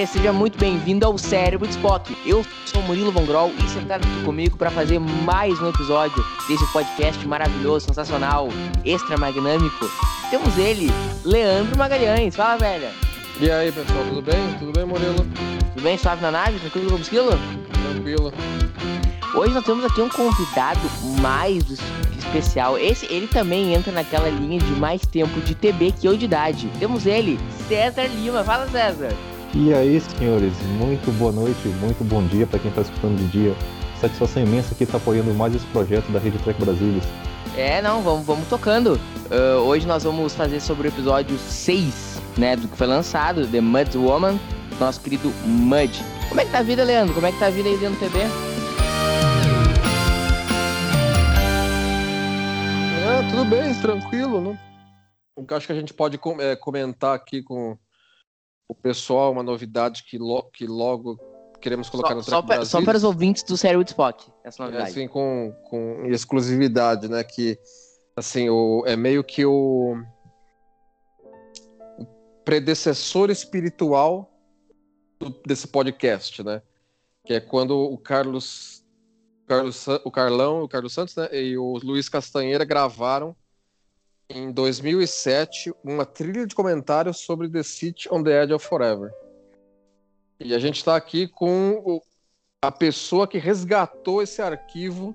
Você, seja muito bem-vindo ao Cérebro de Spock. Eu sou Murilo Von Grol e sentado aqui comigo para fazer mais um episódio desse podcast maravilhoso, sensacional, extra magnâmico. Temos ele, Leandro Magalhães. Fala, velha. E aí, pessoal, tudo bem? Tudo bem, Murilo? Tudo bem? Suave na nave? Tranquilo com o esquilo? Tranquilo. Hoje nós temos aqui um convidado mais especial. Esse, ele também entra naquela linha de mais tempo de TB que eu de idade. Temos ele, César Lima. Fala, César. E aí, senhores, muito boa noite, muito bom dia para quem está escutando de dia. Satisfação imensa que está apoiando mais esse projeto da Rede Trek Brasilis. É, não, vamos, vamos tocando. Uh, hoje nós vamos fazer sobre o episódio 6, né, do que foi lançado, The Mud Woman, nosso querido Mud. Como é que tá a vida, Leandro? Como é que tá a vida aí dentro do TB? É, tudo bem, tranquilo, né? O que eu acho que a gente pode é, comentar aqui com o pessoal, uma novidade que, lo- que logo queremos colocar Só, no só, Trek pra- Brasil. só para os ouvintes do de Spock, essa É, novidade. assim, com, com exclusividade, né? Que, assim, o, é meio que o, o predecessor espiritual do- desse podcast, né? Que é quando o Carlos, Carlos o Carlão, o Carlos Santos, né? E o Luiz Castanheira gravaram em 2007 uma trilha de comentários sobre The City on the Edge of Forever. E a gente está aqui com o, a pessoa que resgatou esse arquivo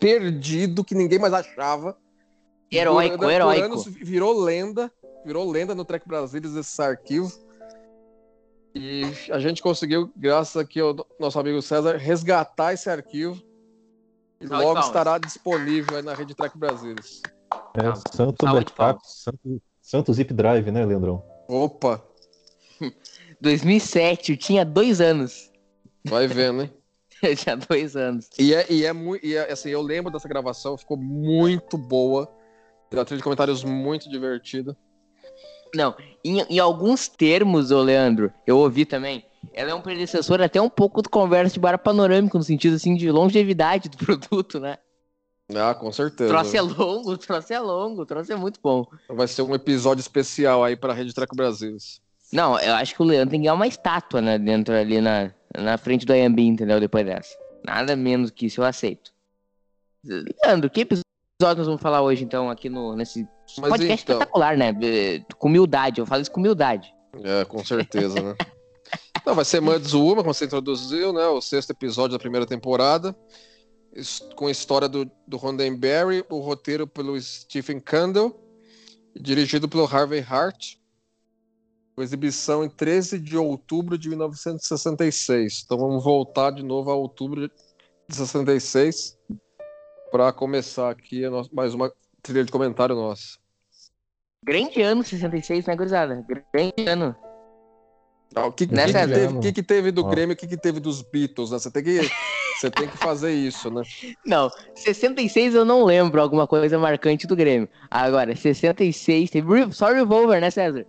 perdido que ninguém mais achava. Heróico, Por- heróico. anos virou lenda, virou lenda no Trek Brasilis esse arquivo. E a gente conseguiu, graças aqui ao nosso amigo César, resgatar esse arquivo. E Salve logo palmas. estará disponível aí na rede Trek Brasilis. É, santo saúde, backup, santo, santo zip drive, né, Leandrão? Opa, 2007, eu tinha dois anos. vai vendo, hein? Eu tinha dois anos. E é, e é muito. E é, assim, eu lembro dessa gravação, ficou muito boa. Tem uma trilha de comentários muito divertida. Não, em, em alguns termos, ô Leandro, eu ouvi também, ela é um predecessor até um pouco do conversa de bar panorâmico, no sentido assim de longevidade do produto, né? Ah, com O certeza. troço é longo, o troço é longo, o troço é muito bom. Vai ser um episódio especial aí pra Rede Treco Brasilis. Não, eu acho que o Leandro tem que ganhar uma estátua, né, dentro ali na, na frente do AMB, entendeu? Depois dessa. Nada menos que isso eu aceito. Leandro, que episódio nós vamos falar hoje, então, aqui no, nesse Mas podcast então- espetacular, né? Eh, Com humildade, eu falo isso com humildade. É, com certeza, né? Não, vai ser Muds Uma, como você introduziu, né? O sexto episódio da primeira temporada. Com a história do, do Roddenberry, o roteiro pelo Stephen Candle, dirigido pelo Harvey Hart. Com exibição em 13 de outubro de 1966. Então vamos voltar de novo a outubro de 66 para começar aqui mais uma trilha de comentário nossa. Grande ano 66, né, gurizada? Grande ano. Ah, O que, Né, que César? teve, que que teve do. Grêmio, o que, que teve dos Beatles, né? Você tem que, você tem que fazer isso, né? Não, 66 eu não lembro alguma coisa marcante do Grêmio. Agora, 66 teve só Revolver, né, César?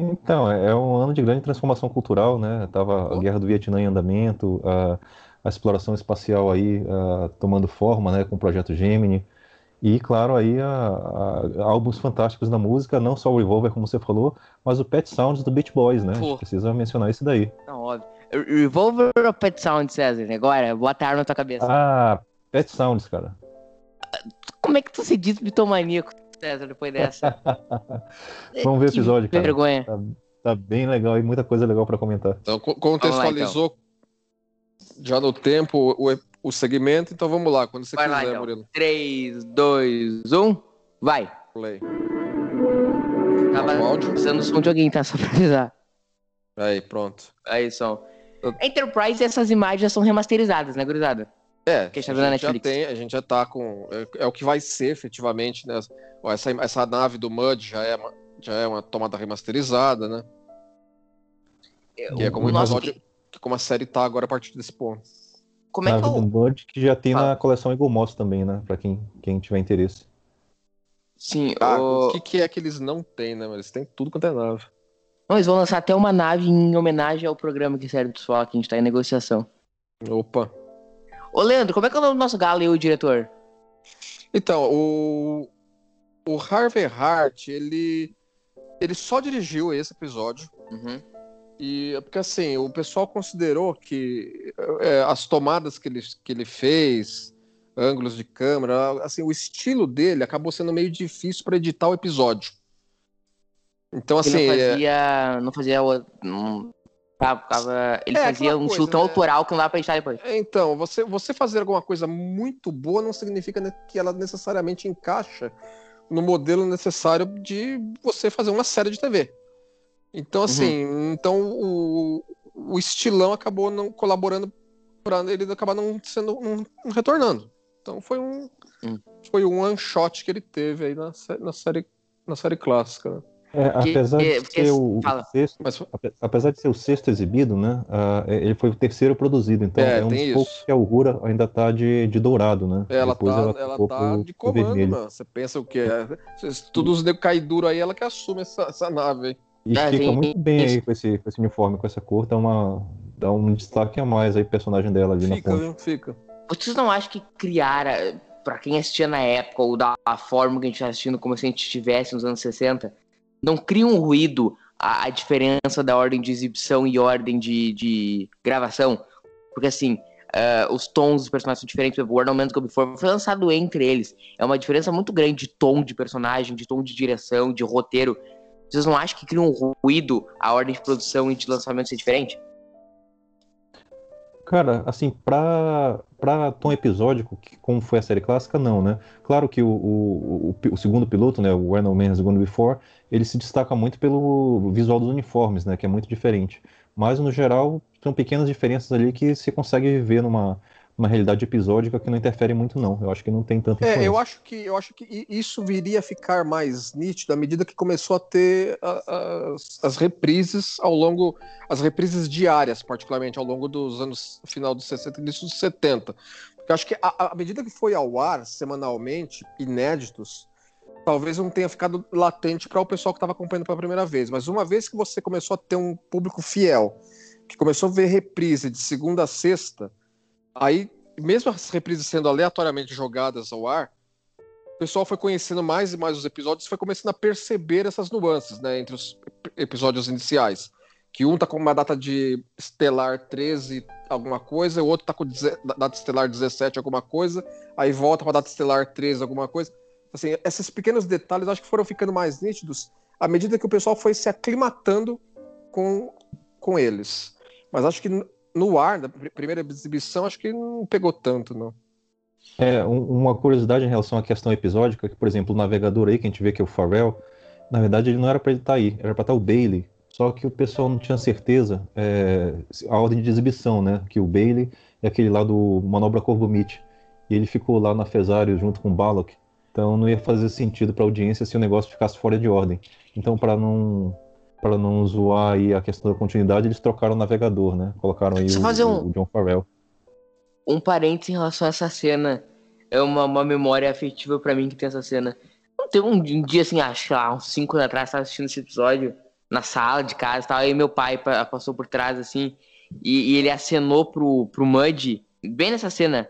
Então, é é um ano de grande transformação cultural, né? Tava a Guerra do Vietnã em andamento, a, a exploração espacial aí ah, tomando forma, né, com o projeto Gemini. E, claro, aí a- a- álbuns fantásticos da música, não só o Revolver, como você falou, mas o Pet Sounds do Beach Boys, né? A Pô. gente precisa mencionar isso daí. Não, óbvio. Re- Revolver ou Pet Sound, César? Agora, bota a arma na tua cabeça. Ah, Pet Sounds, cara. Como é que tu se diz bitomaníaco, César, depois dessa? Vamos ver o Que episódio, cara. vergonha. Tá, tá bem legal e muita coisa legal pra comentar. Então co- contextualizou já no tempo o, o segmento, então vamos lá, quando você Vai lá, quiser, então. Murilo. 3, 2, 1, vai. Play. Tava o áudio? usando o som de alguém, tá? Só pra avisar. Aí, pronto. Aí, som. Enterprise, essas imagens já são remasterizadas, né, gurizada? É, Que a está da gente, já tem, a gente já tá com. É, é o que vai ser efetivamente, né? Essa, essa nave do Mud já é, já é uma tomada remasterizada, né? Que é como o o nosso- episódio, que como a série tá agora a partir desse ponto. Como é na que é o... que já tem Fala. na coleção Eagle Moss também, né? Pra quem, quem tiver interesse. Sim, Ah, o... o que, que é que eles não têm, né? Mas eles têm tudo quanto é nave. Não, eles vão lançar até uma nave em homenagem ao programa que serve do pessoal que a gente tá em negociação. Opa. Ô, Leandro, como é que é o nome do nosso galo e o diretor? Então, o, o Harvey Hart, ele, ele só dirigiu esse episódio. Uhum. E é porque assim, o pessoal considerou que é, as tomadas que ele, que ele fez, ângulos de câmera, assim, o estilo dele acabou sendo meio difícil para editar o episódio. Então, assim, Ele não é- fazia. Não fazia. o- Não, ficava- ficava- ele É, fazia um estilo tão né? autoral que não dá pra editar depois. É, Então, você, você fazer alguma coisa muito boa não significa que ela necessariamente encaixa no modelo necessário de você fazer uma série de TV. Então, assim, então o, o estilão acabou não colaborando para ele acabar não sendo não, não retornando. Então foi um Hum. foi um one shot que ele teve aí na, na série na série clássica. né? É, Que- apesar é, de porque- ser o, fala. sexto, Mas ape- apesar de ser o sexto exibido, né? é- ele foi o terceiro produzido, então É, é, um poucos isso. que a Uhura ainda tá de, de dourado, né? ela Depois tá, ela ficou tá pro- de comando. Você pensa o quê? É, se tudo os nego cair duro aí, ela que assume essa, essa nave aí. E É, fica tem- muito bem isso. aí com esse, com esse uniforme, com essa cor, dá, uma, dá um destaque a mais aí personagem dela ali na Fica, ponta. viu? Fica. Vocês não acham que criaram, pra quem assistia na época, ou da forma que a gente tá assistindo, como se a gente estivesse nos anos 60, não cria um ruído a, a diferença da ordem de exibição e ordem de, de gravação? Porque assim, ah, os tons dos personagens são diferentes. Por exemplo, o No Man's Go Before foi lançado entre eles. É uma diferença muito grande de tom de personagem, de tom de direção, de roteiro. Vocês não acham que cria um ruído a ordem de produção e de lançamento ser diferente? Cara, assim, pra, pra tom episódico, que- como foi a série clássica, não, né? Claro que o, o, o, o segundo piloto, né, o Where No Man Has Gone Before, ele se destaca muito pelo visual dos uniformes, né, que é muito diferente. Mas, no geral, são pequenas diferenças ali que se consegue viver numa, numa realidade episódica que não interfere muito, não. Eu acho que não tem tanta É, eu acho que eu acho que isso viria a ficar mais nítido à medida que começou a ter as, as reprises ao longo, as reprises diárias, particularmente ao longo dos anos final dos 60 e início dos 70. Porque eu acho que à à medida que foi ao ar semanalmente, inéditos, talvez não tenha ficado latente para o pessoal que estava acompanhando pela primeira vez. Mas uma vez que você começou a ter um público fiel, que começou a ver reprise de segunda a sexta, aí, mesmo as reprises sendo aleatoriamente jogadas ao ar, o pessoal foi conhecendo mais e mais os episódios foi começando a perceber essas nuances, né, entre os ep- episódios iniciais. Que um tá com uma data de estelar 13 alguma coisa, o outro tá com data estelar 17 alguma coisa, aí volta pra data estelar 13 alguma coisa. Assim, esses pequenos detalhes acho que foram ficando mais nítidos à medida que o pessoal foi se aclimatando com, com eles. Mas acho que no ar, da pr- primeira exibição, acho que não pegou tanto, não. É, um- uma curiosidade em relação à questão episódica, que, por exemplo, o navegador aí, que a gente vê que é o Pharrell, na verdade ele não era para ele estar aí, era para estar o Bailey. Só que o pessoal não tinha certeza é, a ordem de exibição, né? Que o Bailey é aquele lá do Manobra Corvo Meat. E ele ficou lá na Fesário junto com o Balok. Então não ia fazer sentido para a audiência se o negócio ficasse fora de ordem. Então, para não para não zoar aí a questão da continuidade, eles trocaram o navegador, né? Colocaram aí o, fazer um- o John Farrell. um parênteses em relação a essa cena. É uma, uma memória afetiva pra mim que tem essa cena. Não teve um, um dia assim, acho que lá, uns 5 anos atrás, tava assistindo esse episódio na sala de casa e tal. Aí meu pai pa- passou por trás assim e, e ele acenou pro, pro Mud, bem nessa cena,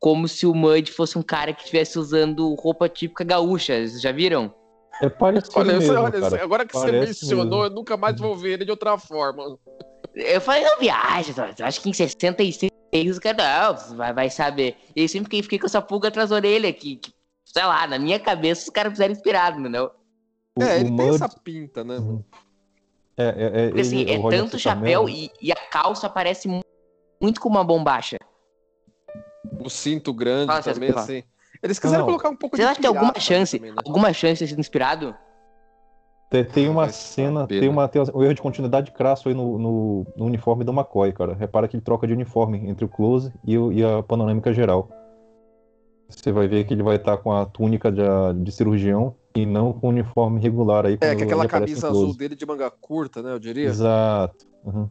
como se o Mud fosse um cara que estivesse usando roupa típica gaúcha. Vocês já viram? É parecido Olha, mesmo, olha, cara. agora que você Parece mencionou, mesmo. eu nunca mais vou ver ele de outra forma. Eu falei, não viaja, eu acho que em 66 o não, vai, vai saber. E eu sempre fiquei, fiquei com essa pulga atrás da orelha, que, que, sei lá, na minha cabeça os caras fizeram inspirado, entendeu? É, o ele tem Mud- essa pinta, né? Uhum. É, é, é, Porque assim, ele- é o tanto chapéu e, e a calça parece mu- muito com uma bombacha. O cinto grande Fala, também, fala. assim. Eles quiseram Não. colocar um pouco Você de acha que tem alguma chance, também, né? alguma chance de sido inspirado? Tem, tem uma cena, saber, tem, né? uma, tem um erro de continuidade crasso aí no, no, no uniforme do McCoy, cara. Repara que ele troca de uniforme entre o close e, o- e a panorâmica geral. Você vai ver que ele vai estar com a túnica de, de cirurgião E não com o uniforme regular aí. É, que aquela camisa azul dele de manga curta, né? Eu diria. Exato. Uhum.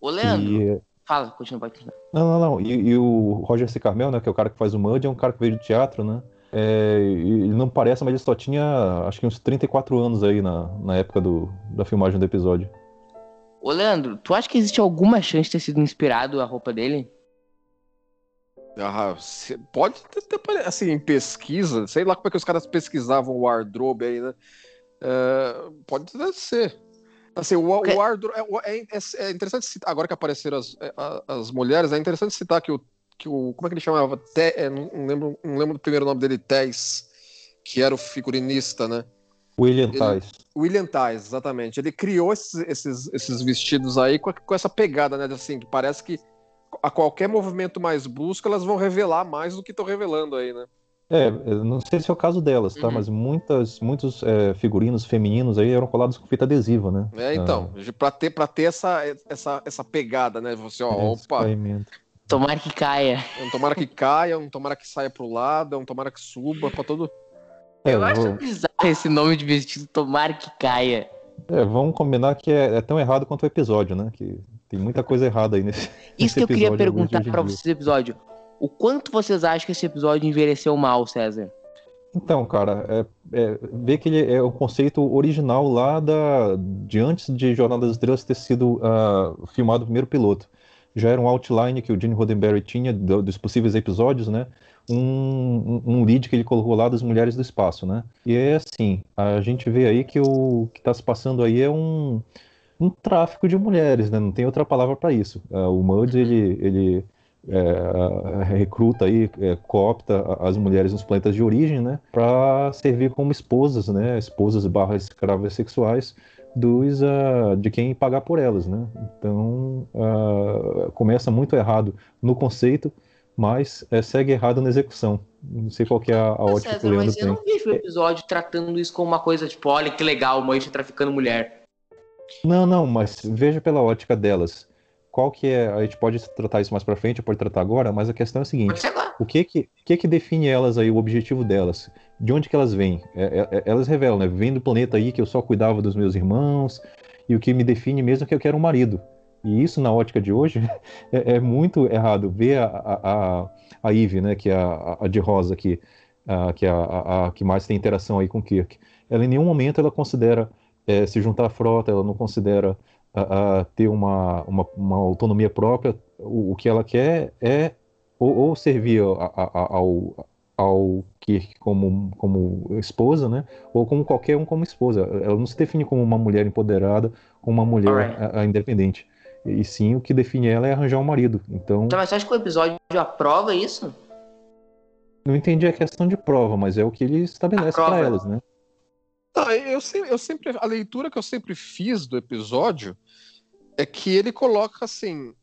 Ô, Leandro, E- fala, continua, pode continuar. Não, não, não. E, e o Roger C. Carmel, né, que é o cara que faz o Mud, é um cara que veio do teatro, né? É, e ele não parece, mas ele só tinha, acho que uns 34 anos aí na, na época do, da filmagem do episódio. Ô, Leandro, tu acha que existe alguma chance de ter sido inspirado a roupa dele? Ah, pode ter, ter- assim, em pesquisa, sei lá como é que os caras pesquisavam o wardrobe aí, né? É, pode até ser. Assim, o, o wardrobe. É, é- é- é interessante citar, agora que apareceram as, é, as mulheres, é interessante citar que o. Que o como é que ele chamava? Te, é, não, lembro, não lembro do primeiro nome dele, Tess, que era o figurinista, né? William Tice. William Ties, exatamente. Ele criou esses, esses, esses vestidos aí com, com essa pegada, né? Assim, que parece que a qualquer movimento mais brusco, elas vão revelar mais do que estão revelando aí, né? É, não sei se é o caso delas, tá? Uhum. Mas muitas, muitos é, figurinos femininos aí eram colados com fita adesiva, né? É, então, pra ter, pra ter essa, essa, essa pegada, né? Você, ó, É, opa, espraiamento. Tomara que caia. um tomara que caia, um tomara que saia pro lado, um tomara que suba, pra todo. É, Eu acho vou- bizarro esse nome de vestido, tomara que caia. é, vamos combinar que é, é tão errado quanto o episódio, né? Que tem muita coisa errada aí nesse. Isso nesse que eu queria perguntar dia. vocês episódio. O quanto vocês acham que esse episódio envelheceu mal, César? Então, cara, é, é, ver que ele é o conceito original lá da, de antes de Jornada das Estrelas ter sido ah, filmado o primeiro piloto. Já era um outline que o Gene Roddenberry tinha do- dos possíveis episódios, né? Um, um, lead que ele colocou lá das mulheres do espaço, né? E é assim, a gente vê aí que o que está se passando aí é um, um tráfico de mulheres, né? Não tem outra palavra para isso. Ah, o Mudd, ele, ele é, recruta aí, é, coopta as mulheres nos planetas de origem, né, para servir como esposas, né, esposas barra escravas sexuais dos ah, de quem pagar por elas, né. Então ah, começa muito errado no conceito, mas é, segue errado na execução. Não sei qual que é a, a ótica que o César, Leandro mas eu tem. não vejo o episódio tratando isso como uma coisa tipo, olha que legal, mãe tá traficando mulher. Não, não, mas veja pela ótica delas. Qual que é? A gente pode tratar isso mais pra frente, pode tratar agora, mas a questão é a seguinte. O que que, que que define elas aí, o objetivo delas? De onde que elas vêm? É- é- elas revelam, né? Vem do planeta aí que eu só cuidava dos meus irmãos, e o que me define mesmo é que eu quero um marido. E isso, na ótica de hoje, é, é muito errado. Ver a, a, a, a Eve, né, que é a, a de rosa aqui, a, que é a que mais tem interação aí com Kirk, ela em nenhum momento ela considera é, se juntar à frota, ela não considera a, a ter uma, uma, uma autonomia própria. O, o que ela quer é ou, ou servir a- a- ao, ao Kirk como, como esposa, né? Ou como qualquer um como esposa. Ela não se define como uma mulher empoderada, como uma mulher Alright. a- a independente. E sim, o que define ela é arranjar um marido. Então, Então, mas você acha que o episódio aprova isso? não entendi a questão de prova, mas é o que ele estabelece para elas, né? Não, eu, sempre, eu sempre. A leitura que eu sempre fiz do episódio é que ele coloca assim.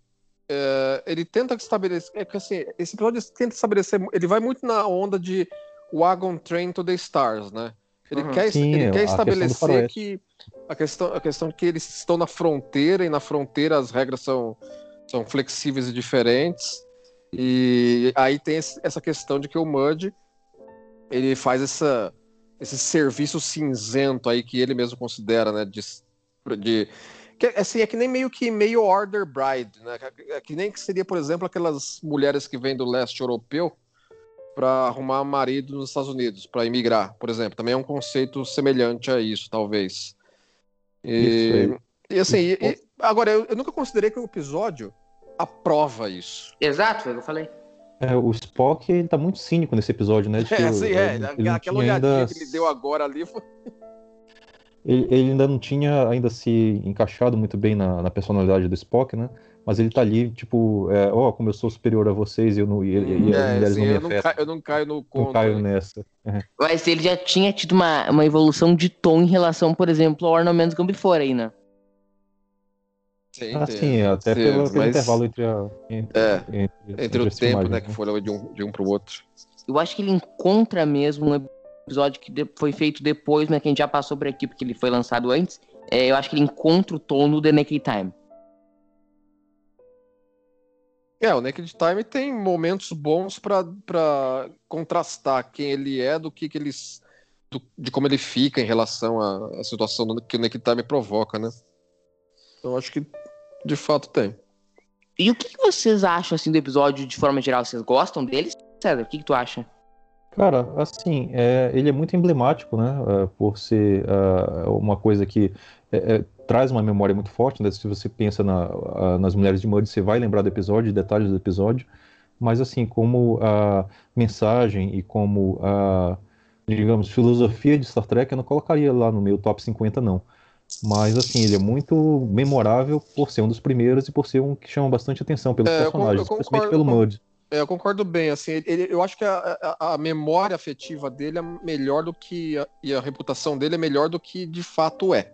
é, ele tenta estabelecer. É que assim, esse episódio tenta estabelecer. Ele vai muito na onda de Wagon Train to the Stars, né? Ele Uhum. quer, Sim, ele quer estabelecer que a questão, a questão de que eles estão na fronteira e na fronteira as regras são, são flexíveis e diferentes. E aí tem esse- essa questão de que o Mud ele faz essa, esse serviço cinzento aí que ele mesmo considera, né? De, de que, assim, é que nem meio que meio order bride, né? É que nem que seria, por exemplo, aquelas mulheres que vêm do leste europeu para arrumar marido nos Estados Unidos, para imigrar, por exemplo. Também é um conceito semelhante a isso, talvez. Isso E, aí. e assim, e- e- agora eu, eu nunca considerei que o episódio aprova isso. Exato, foi o que eu falei. É, o Spock ele tá muito cínico nesse episódio, né? que É, assim, é, ele não aquela olhadinha ainda- que ele deu agora ali foi. Ele, ele ainda não tinha ainda se encaixado muito bem na, na personalidade do Spock, né? Mas ele tá ali, tipo, é, ó, como eu sou superior a vocês e, eu não, e, e- as É, mulheres assim, não me eu, não afetam, caio, eu não caio no não conto. caio aí. nessa. Mas ele já tinha tido uma, uma evolução de tom em relação, por exemplo, ao Ornaments Gone Before aí, né? Sim, Ah, sim, até sim, pelo, mas intervalo entre, a, entre, É, entre, entre o as tempo, filmagens, né, que foi de um, de um pro outro. Eu acho que ele encontra mesmo um episódio que foi feito depois, mas que a gente já passou por aqui porque ele foi lançado antes. É, eu acho que ele encontra o tom do The Naked Time. É, o Naked Time tem momentos bons pra pra contrastar quem ele é do que, que eles do- de como ele fica em relação à, à situação que o Nick Time provoca, né? Então acho que de fato tem. E o que, que vocês acham assim do episódio de forma geral? Vocês gostam deles? César, o que, que tu acha? Cara, assim, é, ele é muito emblemático, né? é, por ser ah, uma coisa que é, é, traz uma memória muito forte, né? Se você pensa na- ah, nas Mulheres de Mud, você vai lembrar do episódio, de detalhes do episódio, mas assim, como a mensagem e como a, digamos, filosofia de Star Trek, eu não colocaria lá no meu top 50, não. Mas assim, ele é muito memorável por ser um dos primeiros e por ser um que chama bastante atenção pelos É, personagens, concordo especialmente pelo Mud. É, eu concordo bem, assim, ele- eu acho que a, a- a memória afetiva dele é melhor do que a, e a reputação dele é melhor do que de fato é.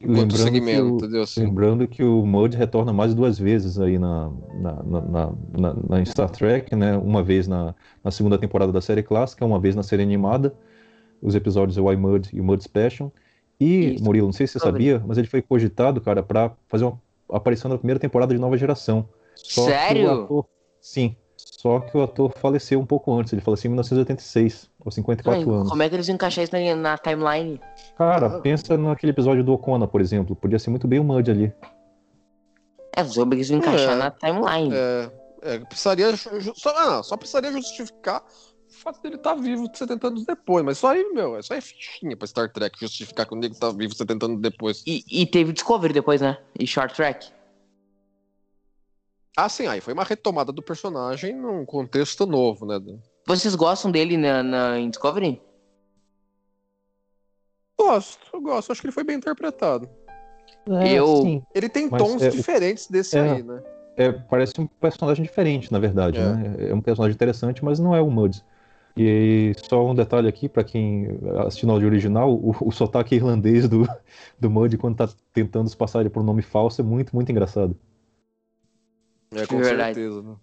Lembrando segmento, que o- entendeu? Assim, Lembrando que o Mud retorna mais duas vezes aí na, na, na, na- na- Star Trek, né? Uma vez na, na segunda temporada da série clássica, uma vez na série animada. Os episódios O I Mud e o Mud Special. E, Isso. Murilo, não sei se você sabia, mas ele foi cogitado, cara, pra fazer uma aparição na primeira temporada de Nova Geração. Só Sério? ator- sim. Só que o ator faleceu um pouco antes. Ele faleceu em 1986, aos 54 Ai, anos. como é que eles iam encaixar isso na, na timeline? Cara, pensa naquele episódio do Ocona, por exemplo. Podia ser muito bem o Mud ali. É, sobre eles iam encaixar É. na timeline. é, é, precisaria só, ah, só precisaria justificar fato dele estar vivo 70 anos depois, mas isso aí, meu, isso aí é fichinha pra Star Trek justificar que o nego tá vivo 70 anos depois. E, e teve Discovery depois, né? E Short Track. Ah, sim, aí foi uma retomada do personagem num contexto novo, né? Vocês gostam dele na, na, em Discovery? Gosto, eu gosto, acho que ele foi bem interpretado. Eu- sim. Ele tem Mas, tons é, diferentes desse é. aí, né? É, parece um personagem diferente, na verdade, É. né? É um personagem interessante, mas não é o Muds. E só um detalhe aqui, pra quem assistiu no áudio original, o, o sotaque irlandês do, do Mud quando tá tentando se passar ele por um nome falso é muito, muito engraçado. É, com Verdade. certeza, né?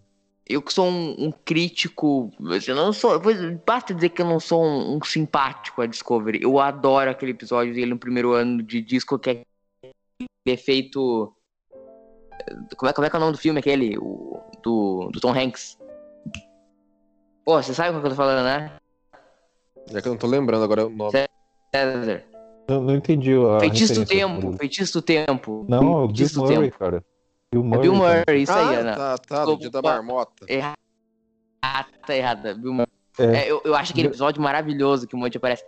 Eu que sou um, um crítico. Eu não sou. Basta dizer que eu não sou um, um simpático a Discovery. Eu adoro aquele episódio dele no primeiro ano de disco que é efeito. Como é, como é que é o nome do filme aquele? O, do, do Tom Hanks. Pô, você sabe qual que eu tô falando, né? É que eu não tô lembrando agora o nome. César. Eu não entendi a Feitiço do tempo. Feitiço do tempo. Não, é o Bill do Murray, tempo. cara. Bill É Murray. Bill cara. Murray, isso aí, ah, Ana. tá, tá, do dia da marmota. Errada, tá errada. Bill Murray. É. É, eu, eu acho aquele episódio maravilhoso que o Monte aparece.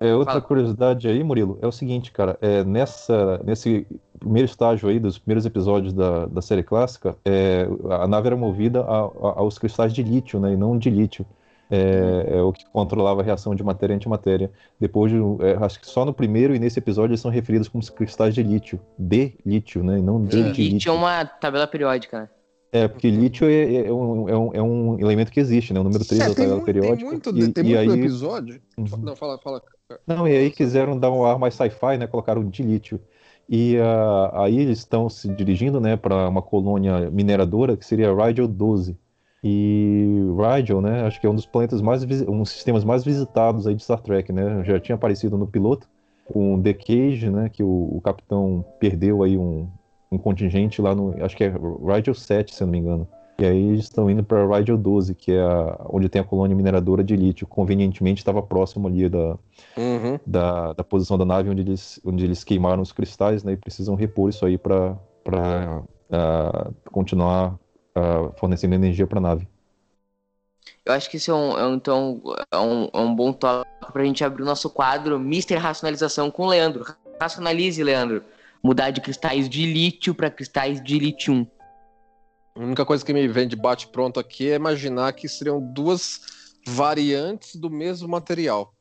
É, outra Fala. curiosidade aí, Murilo, é o seguinte, cara, é, nessa, nesse primeiro estágio aí, dos primeiros episódios da, da série clássica, é, a nave era movida a- a- aos cristais de lítio, né, e não de lítio. É, é o que controlava a reação de matéria e antimatéria. Depois, de, é, acho que só no primeiro e nesse episódio eles são referidos como os cristais de lítio, de lítio, né, e não de, É. de E lítio. tinha uma tabela periódica, né? É, porque lítio é, é um, é, um, é um elemento que existe, né, o número 3 É, da tem, tabela muito, tem periódica. muito, e, tem e muito aí, episódio. Uhum. Não, fala, fala. Não, e aí quiseram dar um ar mais sci-fi, né? Colocaram de lítio. E ah, aí eles estão se dirigindo, né, para uma colônia mineradora que seria Rigel 12. E Rigel, né, acho que é um dos planetas mais um dos sistemas mais visitados aí de Star Trek, né? Já tinha aparecido no piloto com The Cage, né, que o, o capitão perdeu aí um, um contingente lá no, acho que é Rigel 7, se eu não me engano. E aí eles estão indo para Rigel 12, que é a- onde tem a colônia mineradora de lítio. Convenientemente estava próximo ali da, Uhum. da, da posição da nave onde eles, onde eles queimaram os cristais, né? E precisam repor isso aí para continuar ah, fornecendo energia para a nave. Eu acho que isso é um, é um- então, é um, é um bom toque pra gente abrir o nosso quadro Mister Racionalização com o Leandro. Racionalize, Leandro. Mudar de cristais de lítio para cristais de lítio. A única coisa que me vem de bate-pronto aqui é imaginar que seriam duas variantes do mesmo material.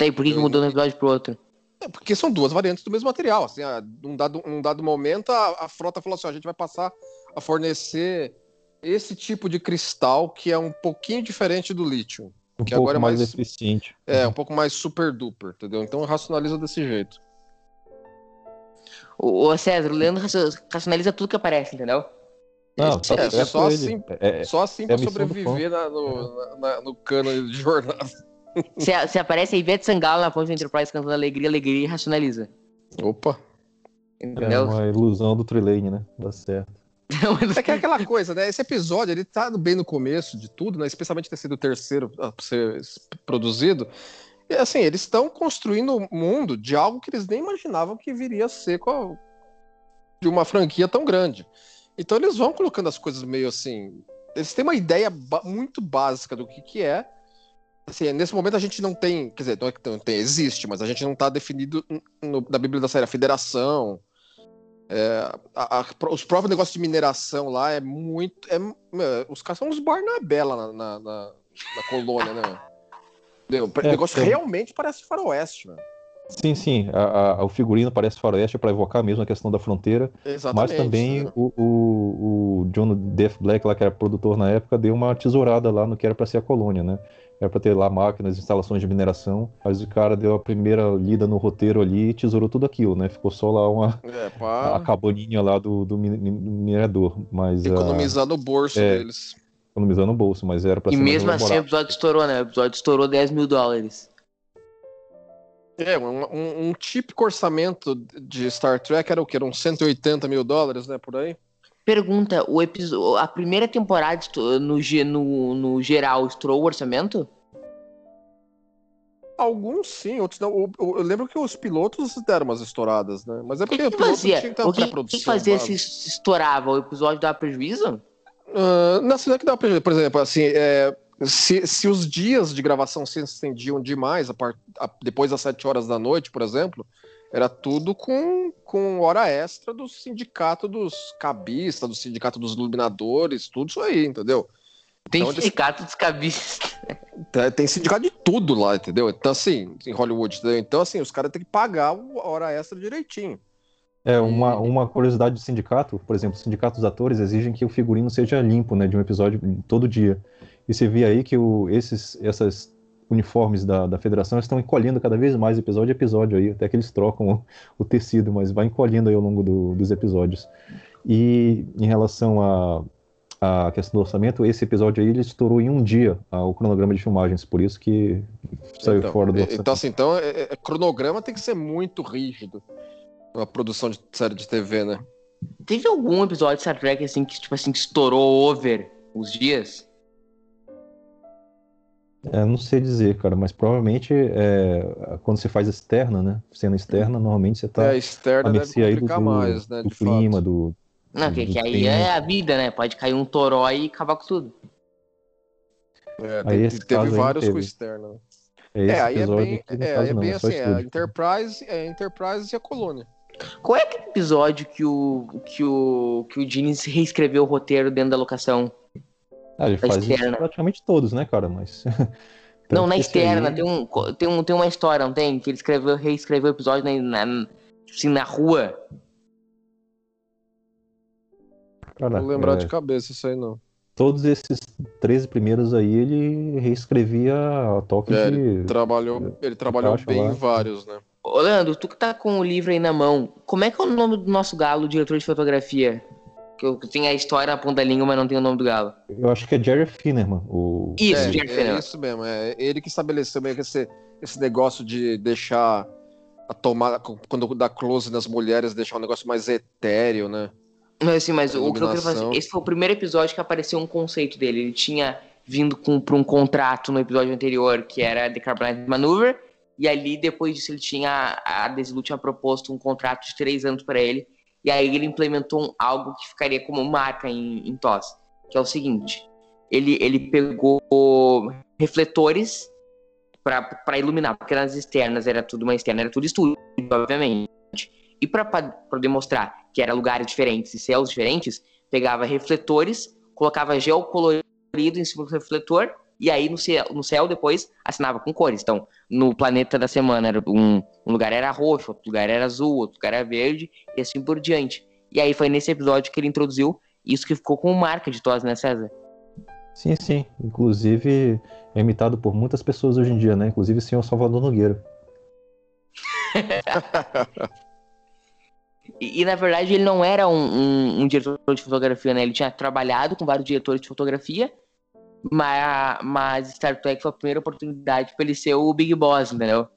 Aí, por que, que mudou de um episódio pro outro? É, porque são duas variantes do mesmo material. Assim, num, dado, num dado momento, a, a frota falou assim: a gente vai passar a fornecer esse tipo de cristal que é um pouquinho diferente do lítio. Um Que pouco agora é mais, mais- eficiente. É, um pouco mais super duper, entendeu? Então racionaliza desse jeito. Ô, César, o Leandro racio- racionaliza tudo que aparece, entendeu? Não, tá É, só assim- É, é, Só assim é pra a missão do sobreviver na- no, na- na- no cano de jornada. Se, se aparece a Ivete Sangalo na ponte Enterprise cantando Alegria, Alegria e racionaliza. Opa! é Entendeu? uma ilusão do Trelane, né? Dá certo. É que é aquela coisa, né? Esse episódio, ele tá bem no começo de tudo, né? Especialmente ter sido o terceiro a ser produzido. E, assim, eles estão construindo o mundo de algo que eles nem imaginavam que viria a ser com a- de uma franquia tão grande. Então eles vão colocando as coisas meio assim. Eles têm uma ideia muito básica do que, que é. Assim, nesse momento a gente não tem. Quer dizer, não é que não tem, existe, mas a gente não está definido no- na Bíblia da Série, a federação. é, a- a- os próprios negócios de mineração lá é muito. é- meu, os caras são uns Barnabé lá na, na, na- na colônia, né? O É, negócio é. realmente parece faroeste, velho. Sim, sim. a- a- o figurino parece faroeste para evocar mesmo a questão da fronteira. Exatamente. Mas também né? o, o, o John Death Black, lá que era produtor na época, deu uma tesourada lá no que era para ser a colônia, né? Era para ter lá máquinas, instalações de mineração. Mas o cara deu a primeira lida no roteiro ali e tesourou tudo aquilo, né? Ficou só lá uma, É, a cabaninha lá do, do mi- mi- minerador. Mas ah, economizar no bolso é. deles. economizando no bolso, mas era para E mesmo assim o episódio estourou, né? O episódio estourou 10 mil dólares. É, um, um- um típico orçamento de Star Trek era o quê? Era uns 180 mil dólares, né? Por aí. Pergunta, o episódio, a primeira temporada no, no, no geral estourou o orçamento? Alguns sim, outros não. O- o- Eu lembro que os pilotos deram umas estouradas, né? Mas é O que, porque que o piloto fazia? tinha que uma O que, que pré-produção. fazia básica. se estourava? O episódio dava prejuízo? Ah, não, assim, não é que dá pra, por exemplo, assim, é, se, se os dias de gravação se estendiam demais, a par- a- depois das 7 horas da noite, por exemplo, era tudo com, com hora extra do sindicato dos cabistas, do sindicato dos iluminadores, tudo isso aí, entendeu? Tem Então, eles- sindicato dos cabistas. Tem, tem sindicato de tudo lá, entendeu? Então, assim, em Hollywood, entendeu? Então, assim, os caras têm que pagar a hora extra direitinho. É, uma, uma curiosidade do sindicato, por exemplo, o sindicato dos atores exigem que o figurino seja limpo, né, de um episódio todo dia. E você vê aí que o, esses essas uniformes da, da federação estão encolhendo cada vez mais episódio a episódio aí, até que eles trocam o, o tecido, mas vai encolhendo aí ao longo do- dos episódios. E em relação à a, questão do orçamento, esse episódio aí ele estourou em um dia ah, o cronograma de filmagens, por isso que saiu então, fora do é- orçamento. Então, assim, então, é- é- cronograma tem que ser muito rígido. Uma produção de série de TV, né? Teve algum episódio de Star Trek assim que, tipo assim, que estourou over os dias? É, não sei dizer, cara, mas provavelmente é, quando você faz externa, né? Cena externa, normalmente você É, tá a externa deve mercê aí do, complicar do- mais, né? do de clima, fato. do. Não, que, do que aí tempo. é a vida, né? Pode cair um toró e acabar com tudo. É, Aí teve caso aí vários com teve. externa. né? É É, aí é bem, é, aí caso, é bem é assim, é a. Enterprise, é a Enterprise e a Colônia. Qual é aquele episódio que o que o que o Gene reescreveu o roteiro dentro da locação? Ah, ele faz externa. praticamente todos, né, cara? Mas. não, na externa, aí- tem, um, tem, um, tem uma história, não tem? Que ele escreveu, reescreveu o episódio na, na- assim, na rua. Cara, Não lembrar é, de cabeça isso aí, não. todos esses 13 primeiros aí, ele reescrevia a toque É, de. Trabalhou, ele trabalhou caixa bem lá. em vários, né? Ô, Leandro, tu que tá com o livro aí na mão, como é que é o nome do nosso galo, diretor de fotografia? Que eu tenho a história na ponta da língua, mas não tenho o nome do galo. Eu acho que é Jerry Finnerman, o. Isso, é, Jerry é Fenner. isso mesmo. É ele que estabeleceu meio que esse, esse negócio de deixar a tomada, quando dá close nas mulheres, deixar um negócio mais etéreo, né? Mas assim, mas o que eu quero fazer, Iluminação. esse foi o primeiro episódio que apareceu um conceito dele. Ele tinha vindo com, pra um contrato no episódio anterior, que era Decarbonized Maneuver, e ali, depois disso, ele tinha, a Desilu tinha proposto um contrato de três anos para ele, e aí ele implementou um- algo que ficaria como marca em, em TOS, que é o seguinte, ele, ele pegou refletores para iluminar, porque nas externas era tudo uma externa, era tudo estúdio, obviamente. E para demonstrar que era lugares diferentes e céus diferentes, pegava refletores, colocava gel colorido em cima do refletor, e aí no céu, no céu depois assinava com cores. Então, no planeta da semana, era um, um lugar era roxo, outro lugar era azul, outro lugar era verde, e assim por diante. E aí foi nesse episódio que ele introduziu isso que ficou como marca de TOS, né, César? Sim, sim. Inclusive é imitado por muitas pessoas hoje em dia, né? Inclusive o senhor Salvador Nogueira. E, e, na verdade ele não era um, um- um diretor de fotografia, né? Ele tinha trabalhado com vários diretores de fotografia, mas, mas Star Trek foi a primeira oportunidade para ele ser o Big Boss, entendeu?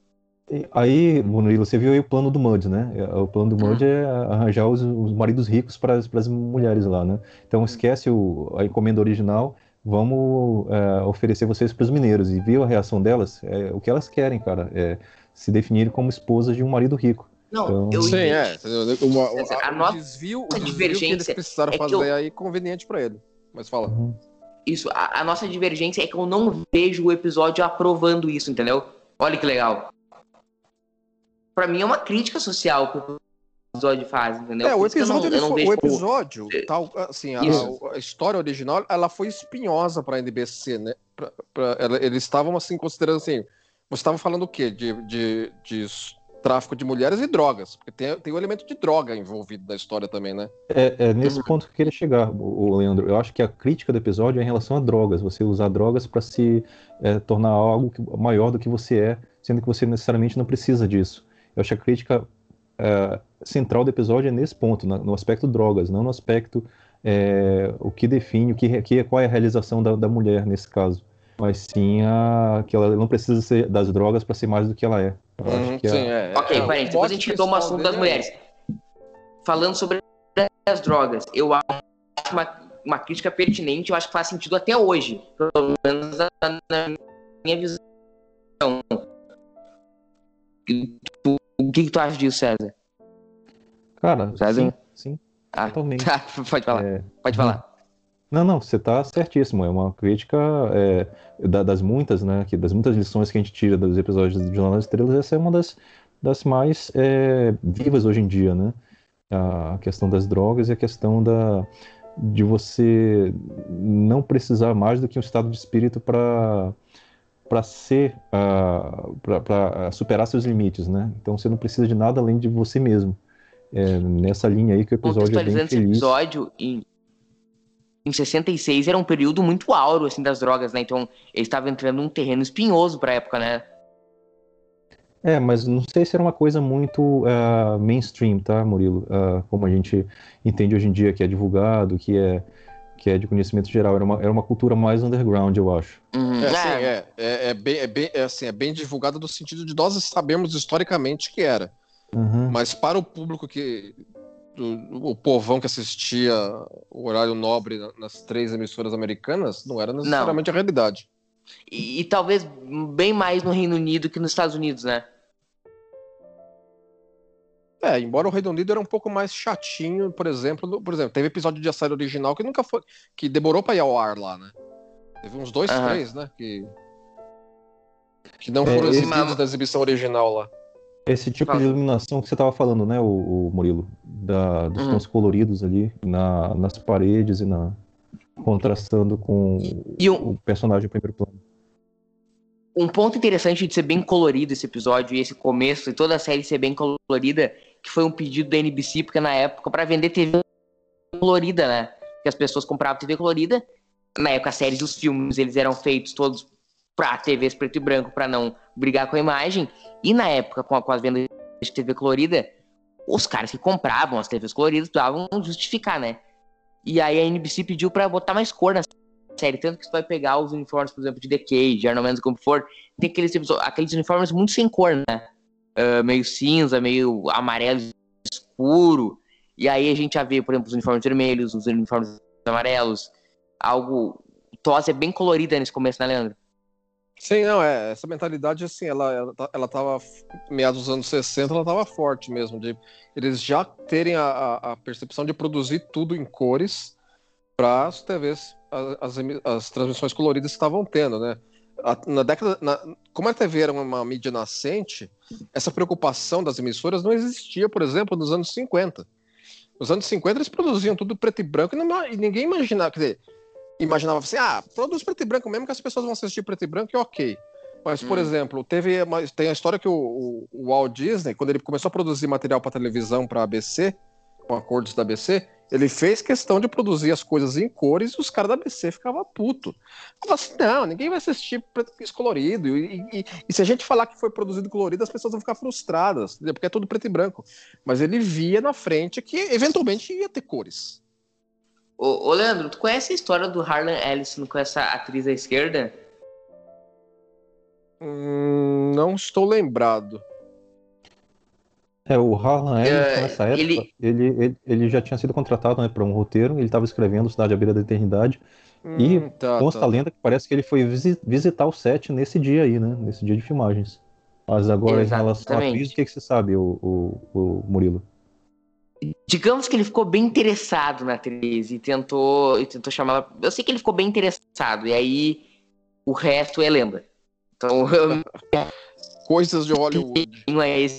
Aí, Murilo, você viu aí o plano do Mud, né? É, O plano do Mud é arranjar os, os maridos ricos para as mulheres lá, né? Então esquece o, a encomenda original, vamos é, oferecer vocês para os mineiros. E viu a reação delas? É, o que elas querem, cara, é se definirem como esposas de um marido rico. Não, Então- eu Sim, é. entendi. Uma, A o nossa desvio, o desvio que eles precisaram é que fazer eu- aí conveniente pra ele. Mas fala. Uhum. Isso, a, a nossa divergência é que eu não vejo o episódio aprovando isso, entendeu? Olha que legal. Pra mim é uma crítica social que o episódio faz, entendeu? É, o episódio, não, foi- o como- episódio, tal, assim, a, a história original, ela foi espinhosa pra NBC, né? Pra- pra- ela- eles estavam, assim, considerando, assim, você estava falando o quê? De, de, de tráfico de mulheres e drogas, porque tem, tem o elemento de droga envolvido na história também, né? É, é nesse ponto que eu queria chegar, o, Leandro. Eu acho que a crítica do episódio é em relação a drogas. Você usar drogas para se é, tornar algo que- maior do que você é, sendo que você necessariamente não precisa disso. Eu acho que a crítica é, central do episódio é nesse ponto, no aspecto drogas, não no aspecto é, o que define, o que, que, qual é a realização da, da mulher nesse caso. Mas sim a, que ela não precisa ser das drogas para ser mais do que ela é. Eu Uhum, acho que a- sim, é. Ok, é, parente, depois a gente retoma o assunto das é- mulheres. Falando sobre as drogas, eu acho uma, uma crítica pertinente, eu acho que faz sentido até hoje, pelo menos na, na minha visão. Tu- o que, que tu acha disso, César? Cara, César? sim, sim, Ah, totalmente. tá, pode falar, É, pode falar. Não, não, você está certíssimo. É uma crítica é, da- das muitas, né? Que, das muitas lições que a gente tira dos episódios de Jornal das Estrelas, essa é uma das, das mais é, vivas hoje em dia, né? A questão das drogas e a questão da, de você não precisar mais do que um estado de espírito para para ser, para superar seus limites, né? Então você não precisa de nada além de você mesmo. É nessa linha aí que o episódio é bem Contextualizando esse feliz. episódio, em, em 66 era um período muito áureo, assim, das drogas, né? Então, eles estavam entrando num terreno espinhoso pra época, né? É, mas não sei se era uma coisa muito ah, mainstream, tá, Murilo? Ah, como a gente entende hoje em dia, que é divulgado, que é, que é de conhecimento geral. Era uma, era uma cultura mais underground, eu acho. Uhum. É, É, assim, é, é, é bem, é, bem, é, assim, é bem divulgado no sentido de nós sabemos historicamente que era. Uhum. Mas para o público que. O povão que assistia o horário nobre na- nas três emissoras americanas, não era necessariamente a realidade. E, e talvez bem mais no Reino Unido que nos Estados Unidos, né? É, embora o Reino Unido era um pouco mais chatinho, por exemplo, no- por exemplo, teve episódio de série original que nunca foi. que demorou pra ir ao ar lá, né? Teve uns dois, três, né? Que. Que não É, foram esse- exibidos da exibição original lá. Esse tipo Fala. de iluminação que você estava falando, né, o, o Murilo? Da, dos Uhum. tons coloridos ali na, nas paredes e na contrastando com E um, o personagem em primeiro plano. um ponto interessante de ser bem colorido esse episódio e esse começo e toda a série ser bem colorida, que foi um pedido da NBC, porque na época, pra vender TV colorida, né? Que as pessoas compravam TV colorida. Na época, as séries e os filmes, eles eram feitos todos pra TVs preto e branco, pra não brigar com a imagem. E na época, com, a, com as vendas de TV colorida, os caras que compravam as TVs coloridas precisavam justificar, né? E aí a NBC pediu pra botar mais cor na série, tanto que você vai pegar os uniformes, por exemplo, de Cage, Arnold Mendes como for, tem aqueles, aqueles uniformes muito sem cor, né? Ah, meio cinza, meio amarelo escuro. E aí a gente já vê, por exemplo, os uniformes vermelhos, os uniformes amarelos, algo. Tosse é bem colorida nesse começo, né, Leandro? Sim, não, é. Essa mentalidade, assim, ela, ela, tá- tava. Meados dos anos 60, ela tava forte mesmo. De eles já terem a, a, a percepção de produzir tudo em cores para as TVs, as, as transmissões coloridas que estavam tendo, né? A- na década. na- como a TV era uma, uma mídia nascente, essa preocupação das emissoras não existia, por exemplo, nos anos 50. Nos anos 50 eles produziam tudo preto e branco e, não- e ninguém imaginava. Quer dizer, imaginava assim, ah, produz preto e branco mesmo que as pessoas vão assistir preto e branco e ok. Mas, por Hum. exemplo, teve uma, tem a história que o, o- Walt Disney, quando ele começou a produzir material para televisão para ABC, com acordos da ABC, ele fez questão de produzir as coisas em cores e os caras da ABC ficavam puto. Falava assim, não, ninguém vai assistir preto e colorido. E, e- e se a gente falar que foi produzido colorido, as pessoas vão ficar frustradas, porque é tudo preto e branco. Mas ele via na frente que eventualmente ia ter cores. Ô, ô, Leandro, tu conhece a história do Harlan Ellison com essa atriz à esquerda? Hum, não estou lembrado. É, o Harlan Ellison, É, nessa época, ele- ele, ele, ele já tinha sido contratado né, para um roteiro, ele estava escrevendo Cidade à Beira da Eternidade, E Hum, tá, consta tá. a lenda que parece que ele foi visi- visitar o set nesse dia aí, né? Nesse dia de filmagens. Mas agora, em relação à Exatamente. atriz, o que, que você sabe, o, o, o Murilo? Digamos que ele ficou bem interessado na atriz e tentou, e tentou chamar. Eu sei que ele ficou bem interessado, e aí o resto é lenda. Então Coisas de Hollywood. não é esse.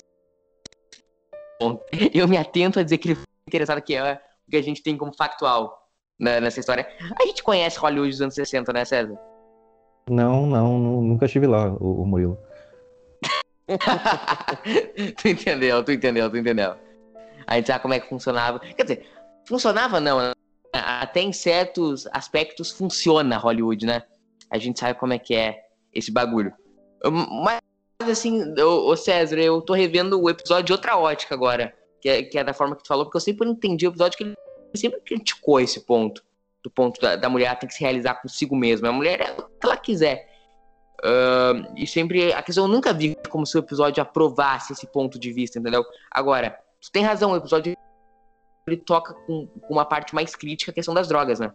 Eu me atento a dizer que ele ficou interessado, que é o que a gente tem como factual né, nessa história. A gente conhece Hollywood dos anos 60, né, César? Não, não, nu- nunca estive lá, o, o Murilo. tu entendeu, tu entendeu, tu entendeu. A gente sabe como é que funcionava. Quer dizer, funcionava não, né? Até em certos aspectos funciona Hollywood, né? A gente sabe como é que é esse bagulho. Mas, assim, ô César, eu tô revendo o episódio de outra ótica agora. Que é, que é da forma que tu falou, porque eu sempre entendi o episódio que ele sempre criticou esse ponto. Do ponto da, da mulher ter que se realizar consigo mesma. A mulher é o que ela quiser. Ahn, e sempre. A questão eu nunca vi como se o episódio aprovasse esse ponto de vista, entendeu? Agora, tu tem razão, o episódio ele toca com, uma parte mais crítica a questão das drogas, né?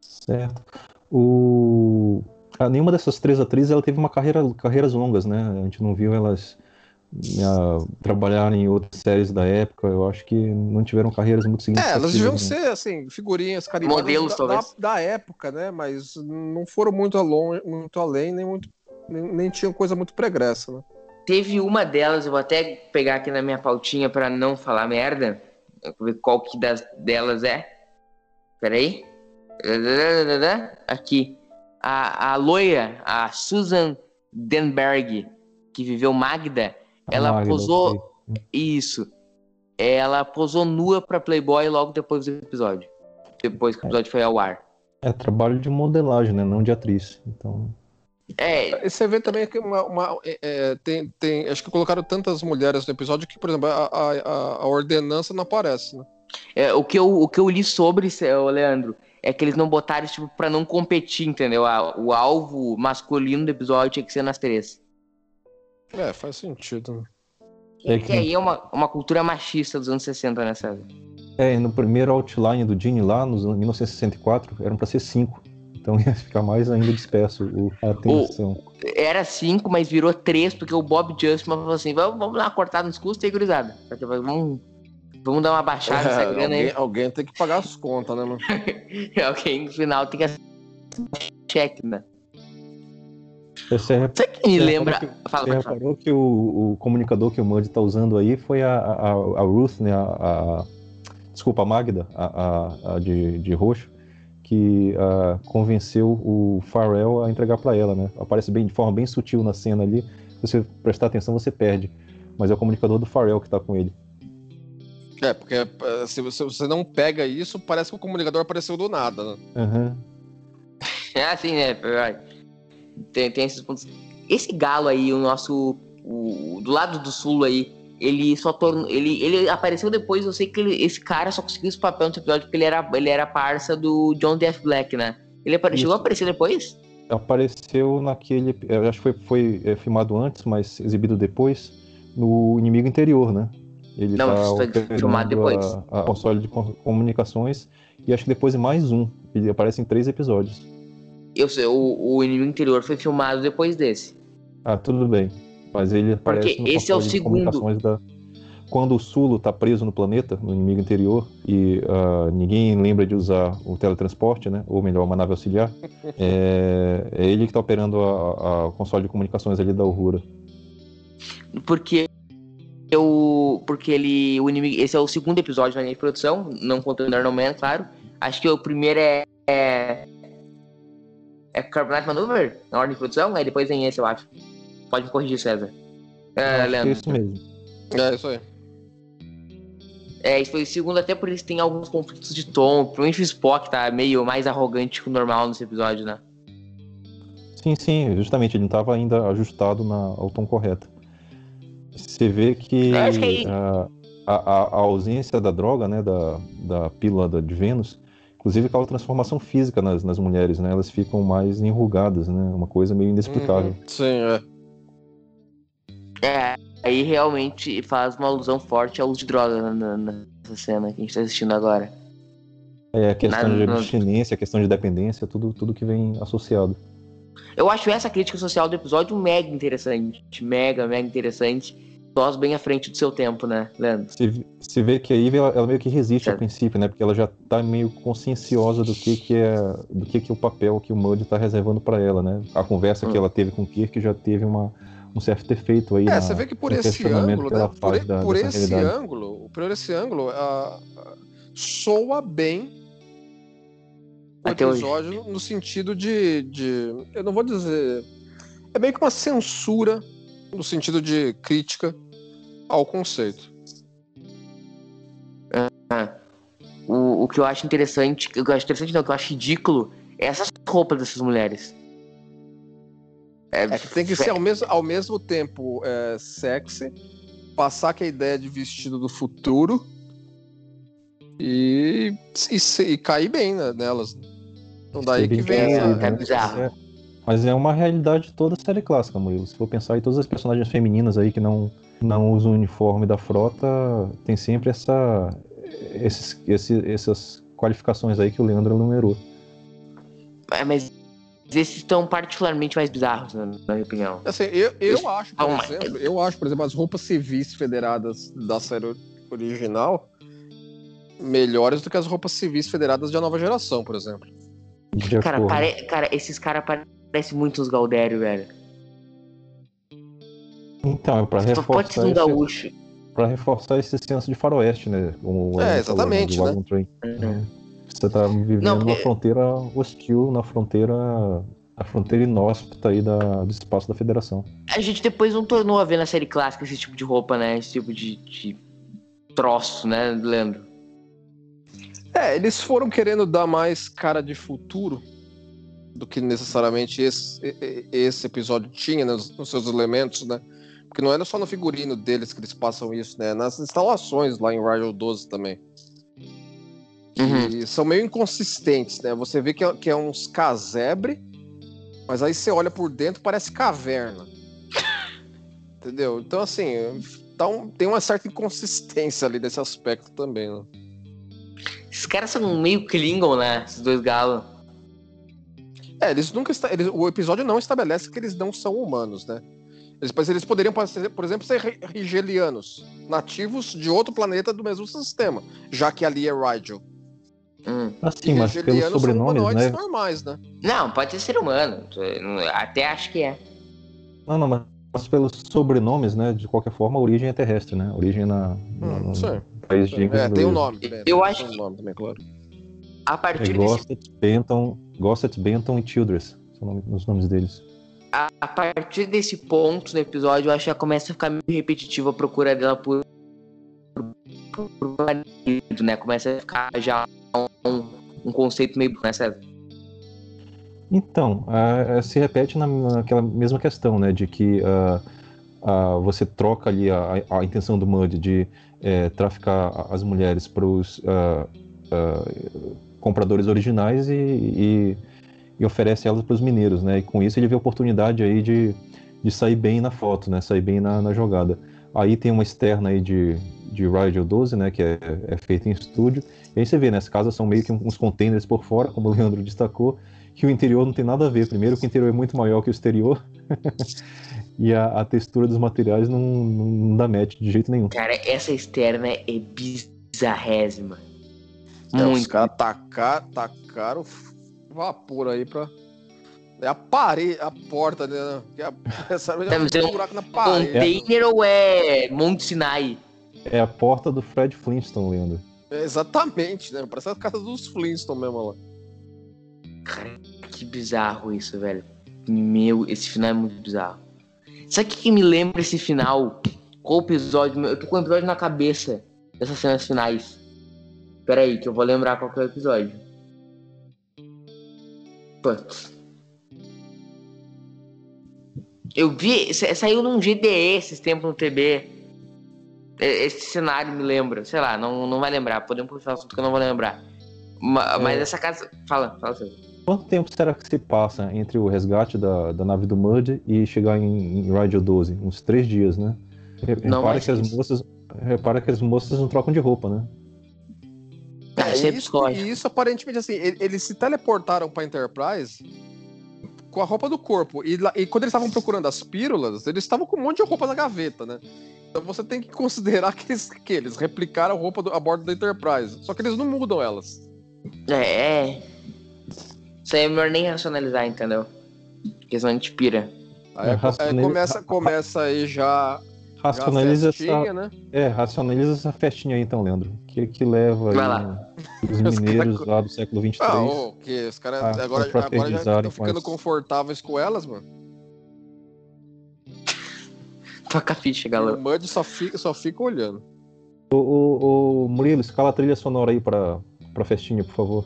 Certo. O... ah, nenhuma dessas três atrizes ela teve uma carreira, carreiras longas, né? A gente não viu elas trabalharem em outras séries da época. Eu acho que não tiveram carreiras muito É, significativas. elas deviam né? ser, assim, figurinhas carimbadas Modelos, da, da, talvez. da época, né? Mas não foram muito, alon, muito além, nem, muito, nem, nem tinham coisa muito pregressa, né? Teve uma delas, eu vou até pegar aqui na minha pautinha pra não falar merda. Ver qual que das, delas é. Peraí. Aqui. A, a loira, a Susan Denberg, que viveu Magda, ela Magda, posou-. Isso. Ela posou nua pra Playboy logo depois do episódio. Depois que o episódio foi ao ar. É trabalho de modelagem, né? Não de atriz. Então, É, E você vê também que uma, uma- é, é, tem, tem. Acho que colocaram tantas mulheres no episódio que, por exemplo, a, a, a- ordenança não aparece, né? é, o, que eu, o que eu li sobre, ô, Leandro, é que eles não botaram isso tipo, pra não competir, entendeu? A- o alvo masculino do episódio tinha que ser nas três. É, faz sentido. Né? É que que- aí é uma, uma cultura machista dos anos 60, né, César? é, no primeiro outline do Gene lá, nos anos 1964, eram para ser cinco. Então ia ficar mais ainda disperso o, a atenção. Era cinco, mas virou três, porque o Bob Justman falou assim: vamos, vamos dar uma cortada nos custos aí, gurizada. Vamos, vamos dar uma baixada nessa É, grana aí. alguém, alguém tem que pagar as contas, né, mano? Alguém no final tem que cheque, né? Você, rep- Sabe que me você lembra. reparou que- Fala, você reparou que o, o comunicador que o Mud está usando aí foi a, a, a Ruth, né? A, a- desculpa, a Magda, a, a- a de, de roxo, que ah, convenceu o Pharrell a entregar para ela, né? Aparece bem, de forma bem sutil na cena ali. Se você prestar atenção, você perde. Mas é o comunicador do Pharrell que tá com ele. É, porque é, se você, não pega isso, parece que o comunicador apareceu do nada, né? Aham. É assim, né? Tem, tem esses pontos. Esse galo aí, o nosso. o- do lado do sul aí, ele só tornou. Ele, ele apareceu depois, eu sei que ele- esse cara só conseguiu esse papel nesse episódio porque ele era, ele era parça do John Death Black, né? Ele apare, chegou a aparecer depois? Apareceu naquele. Eu acho que foi, foi é, filmado antes, mas exibido depois, no Inimigo Interior, né? Ele Não, tá foi filmado depois. A, a console de com- comunicações e acho que depois em mais um. Ele aparece em três episódios. Eu sei, o, o Inimigo Interior foi filmado depois desse. Ah, tudo bem. Mas ele aparece no esse é o segundo. da. Quando o Sulo tá preso no planeta, no inimigo interior, e ah, ninguém lembra de usar o teletransporte, né? Ou melhor, uma nave auxiliar, é, é ele que tá operando a, a console de comunicações ali da Uhura. Porque eu. Porque ele. O inimigo, esse é o segundo episódio na linha de produção, não contando Iron Man, claro. Acho que o primeiro é. É, é Carbonite Maneuver, na ordem de produção, aí depois vem esse, eu acho. Pode me corrigir, César. É, é Leandro. isso mesmo. É, isso aí. É, esse foi o segundo, até por isso tem alguns conflitos de tom. Principalmente o Spock tá meio mais arrogante que o normal nesse episódio, né? Sim, sim, justamente, ele não estava ainda ajustado na, ao tom correto. Você vê que que aí- a, a- a ausência da droga, né, da, da pílula de Vênus, inclusive causa transformação física nas, nas mulheres, né? Elas ficam mais enrugadas, né? Uma coisa meio inexplicável. Uhum. Sim, é. É, aí realmente faz uma alusão forte ao uso de droga nessa cena que a gente tá assistindo agora. É, a questão Na- de abstinência, a questão de dependência, tudo, tudo que vem associado. Eu acho essa crítica social do episódio mega interessante. Mega, mega interessante. Só bem à frente do seu tempo, né, Leandro? Se, se vê que a Eve, ela, ela meio que resiste Certo. ao princípio, né? Porque ela já tá meio conscienciosa do que que é, do que que é o papel que o Muddy tá reservando para ela, né? A conversa Hum. que ela teve com o Kirk já teve uma, um certo efeito aí É, na- você vê que por esse ângulo, né? Por, e- da- por esse realidade. ângulo, por esse ângulo, a- a- soa bem o Até hoje. episódio no sentido de, de. Eu não vou dizer. É meio que uma censura no sentido de crítica ao conceito. O, o que eu acho interessante, o que eu acho interessante não, o que eu acho ridículo é essas roupas dessas mulheres. É que tem que ser ao mesmo, ao mesmo tempo é, sexy, passar que a ideia de vestido do futuro e, e, e cair bem né, nelas. Então daí que vem É, essa. tá bizarro. É, mas é uma realidade de toda a série clássica, Murilo. Se for pensar em todas as personagens femininas aí que não, não usam o uniforme da frota, tem sempre essa, esses, esse- essas qualificações aí que o Leandro numerou. É, mas esses estão particularmente mais bizarros, né, na minha opinião. Assim, eu, eu acho, por Calma. exemplo, eu acho, por exemplo, as roupas civis federadas da série original melhores do que as roupas civis federadas da nova geração, por exemplo. Cara, pare- cara esses caras parecem muito os Galdério, velho. Então, é pra Só pode ser reforçar, um esse, gaúcho. pra reforçar esse senso de faroeste, né? Como É, exatamente, do né? Train. Você tá vivendo Não, porque- fronteira hostil, na fronteira. A fronteira inóspita aí da, do espaço da federação. A gente depois não tornou a ver na série clássica esse tipo de roupa, né? Esse tipo de, de troço, né, Leandro? É, eles foram querendo dar mais cara de futuro do que necessariamente esse, esse episódio tinha né, nos, nos seus elementos, né? Porque não era só no figurino deles que eles passam isso, né? Nas instalações lá em Rigel 12 também. Que Uhum. são meio inconsistentes, né? Você vê que é, que é uns casebre, mas aí você olha por dentro parece caverna. Entendeu? Então, assim, tá um- tem uma certa inconsistência ali nesse aspecto também, né? Esses caras são meio Klingon, né? Esses dois galos. É, eles nunca. esta- eles- o episódio não estabelece que eles não são humanos, né? Eles, mas eles poderiam, por exemplo, ser ri- rigelianos, nativos de outro planeta do mesmo sistema, já que ali é Rigel. Hum. Assim, mas pelos sobrenomes, né? normais, né? Não, pode ser ser humano. Até acho que é. Não, não, mas, mas pelos sobrenomes, né? De qualquer forma, a origem é terrestre, né? A origem na, no, Hum, no país de É, tem um nome. Eu né? acho Tem um que- nome também, claro. A É partir desse Gossett, Benton, Gossett, Benton e Childress. São os nomes deles. a, a partir desse ponto no episódio, eu acho que já começa a ficar meio repetitiva a procura dela por, né? Começa a ficar já um, um conceito meio, né, César? Então, ah, se repete na, naquela mesma questão, né? De que ah, ah, você troca ali a, a intenção do Mud de eh, traficar as mulheres para os compradores originais e, e, e oferece elas para os mineiros, né? E com isso ele vê a oportunidade aí de, de sair bem na foto, né? Sair bem na, na jogada. Aí tem uma externa aí de, de Rigel 12, né? Que é, é feita em estúdio. E aí você vê, né? As casas são meio que uns containers por fora, como o Leandro destacou que o interior não tem nada a ver. Primeiro, que o interior é muito maior que o exterior. e a, a textura dos materiais não, não, não dá match de jeito nenhum. Cara, essa externa é bizarrésima. Os Muito. caras tacar, tacaram vapor aí pra. É a parede, a porta, né? Que é é um buraco na parede. Container ou é Monte Sinai? É a porta do Fred Flintstone, Leandro. É, exatamente, né? Parece a casa dos Flintstone mesmo lá. Cara, que bizarro isso, velho. Meu, esse final é muito bizarro. Sabe o que, que me lembra esse final? Qual episódio? Eu tô com o episódio na cabeça dessas cenas finais. Pera aí, que eu vou lembrar qual que é o episódio. Putz. Eu vi, sa- saiu num GDE esses tempos no TB. Esse cenário me lembra, sei lá, não, não vai lembrar. Podemos puxar o assunto que eu não vou lembrar. Ma- Mas É. essa casa. Fala, fala você. Quanto tempo será que se passa entre o resgate da, da nave do Mud e chegar em, em Rigel 12? Uns três dias, né? Não Repara que as isso. moças. Repara que as moças não trocam de roupa, né? Ah, É, Isso é e isso, isso aparentemente assim, ele- eles se teleportaram pra Enterprise com a roupa do corpo. E, lá- e quando eles estavam procurando as pílulas, eles estavam com um monte de roupa na gaveta, né? Então você tem que considerar que eles, que eles replicaram a roupa do- a bordo da Enterprise. Só que eles não mudam elas. É, é. Isso aí é melhor nem racionalizar, entendeu? Porque senão a gente pira. Aí, É, aí racionaliza- começa, começa aí já, já a Racionaliza festinha, essa, né? é, racionaliza essa festinha aí então, Leandro. Que, que leva aí lá. os Os mineiros cara- lá do século XXIII. Ah, ô, que os caras agora, agora já estão ficando confortáveis com elas, mano. Toca a ficha, O galera. Mud só fica, só fica olhando. Ô, ô, ô, Murilo, escala a trilha sonora aí pra, pra festinha, por favor.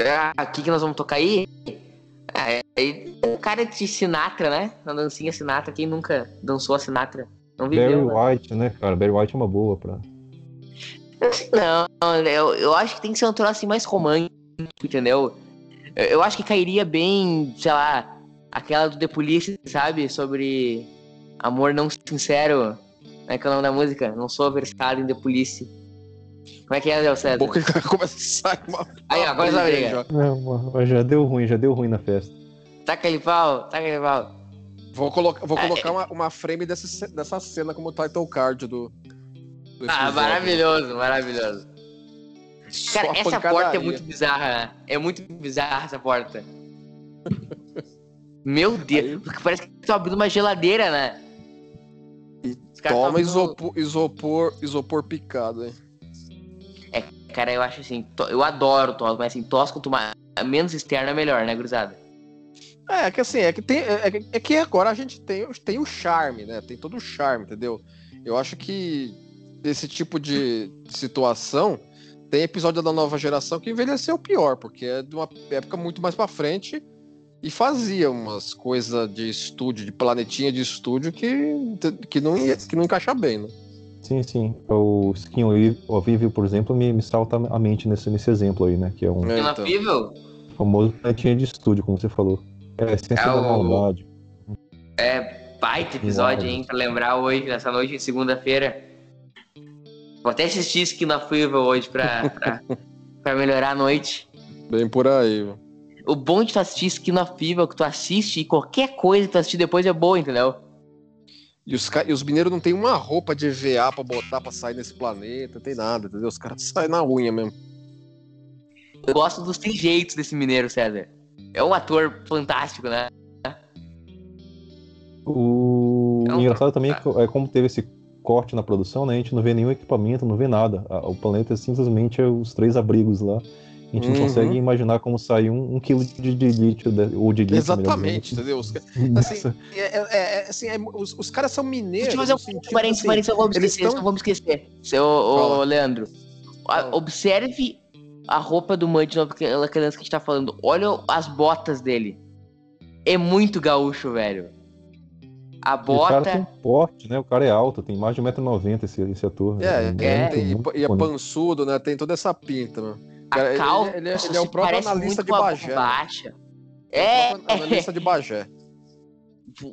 Ah, o que, que nós vamos tocar aí? Ah, é, é o cara de Sinatra, né? Na dancinha Sinatra. Quem nunca dançou a Sinatra? Não Barry viveu, né? White, né, cara? Barry White é uma boa pra. Não, eu, eu acho que tem que ser um troço assim mais romântico, entendeu? Eu, eu acho que cairia bem, sei lá, aquela do The Police, sabe? Sobre amor não sincero. Como é que é o nome da música? Não sou versado em The Police. Como é que é, Léo César? Boca começa a sair uma. Aí, ó, começa a briga já. Não, mas já deu ruim, já deu ruim na festa. Taca ele pau, taca ele pau. Vou, colocar, vou Ah, colocar uma, uma frame dessa, dessa cena como title card do. do Ah, maravilhoso, maravilhoso. Só Cara, essa porta é muito bizarra, né? É muito bizarra essa porta. Meu Deus, Aí- porque parece que tô abrindo uma geladeira, né? Toma isopor, isopor, isopor picado, hein? Cara, eu acho assim, to- eu adoro tos, mas assim, tos quanto mais, menos externo é melhor, né, gurizada? É, é que assim, é que, tem, é, que- é que agora a gente tem, tem o charme, né? Tem todo o charme, entendeu? Eu acho que esse tipo de situação tem episódio da nova geração que envelheceu pior, porque é de uma época muito mais pra frente e fazia umas coisas de estúdio, de planetinha de estúdio que, que, não, ia, que não encaixa bem, né? Sim, sim. O Skin Ovive, por exemplo, me, me salta a mente nesse, nesse exemplo aí, né? Que é um É, então. Famoso planetinha de estúdio, como você falou. É a essência É da o- maldade. é baita episódio, hein, pra lembrar hoje, nessa noite de segunda-feira. Vou até assistir Skin Evil hoje pra, pra, pra melhorar a noite. Bem por aí. viu? O bom de tu assistir Skin of Evil, que tu assiste e qualquer coisa que tu assistir depois é boa, entendeu? E os, e os mineiros não tem uma roupa de EVA pra botar pra sair nesse planeta, não tem nada, entendeu? Os caras saem na unha mesmo. Eu gosto dos trejeitos desse mineiro, César. É um ator fantástico, né? O É um engraçado também é, é como teve esse corte na produção, né? A gente não vê nenhum equipamento, não vê nada. O planeta é simplesmente é os três abrigos lá. A gente Uhum. não consegue imaginar como sai um, um quilo de, de lítio, de- ou de lítio, Exatamente, entendeu? Os, assim, dizendo. é, é- é- assim, é- os, os caras são mineiros. Deixa eu fazer um sentido, parênteses, assim, parênteses, eu vou me eles esquecer, tão- eu vou me esquecer. Seu, ô. Leandro, a- observe a roupa do Mud naquela criança que a gente tá falando. Olha as botas dele. É muito gaúcho, velho. A E O cara tem bota. um porte, né? O cara é alto, tem mais de 1,90m esse, esse ator. É, muito, é, tem- e, e é pançudo, né? Tem toda essa pinta, mano. Cara, ele- calça. ele, ele é- ele é o próprio parece analista muito de com a Bagé. né? Baixa. É É, o próprio analista de Bagé.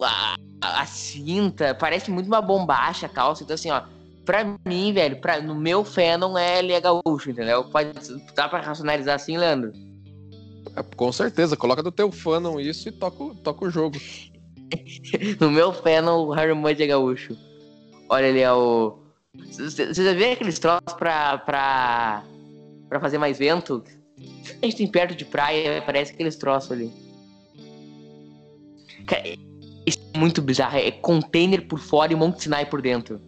a, a cinta, parece muito uma bombacha a calça. Então, assim, ó, pra mim, velho, pra, no meu fandom é ele é gaúcho, entendeu? Pode, dá pra racionalizar assim, Leandro? É, com certeza, coloca do teu fandom isso e toca, o- toca o jogo. No meu fandom, o Harry Mudd é gaúcho. Olha, ele é o. Você já viu aqueles troços pra, pra, pra fazer mais vento? A gente tem perto de praia, parece aqueles troços ali. Cara, isso é muito bizarro. É container por fora e Monte Sinai por dentro.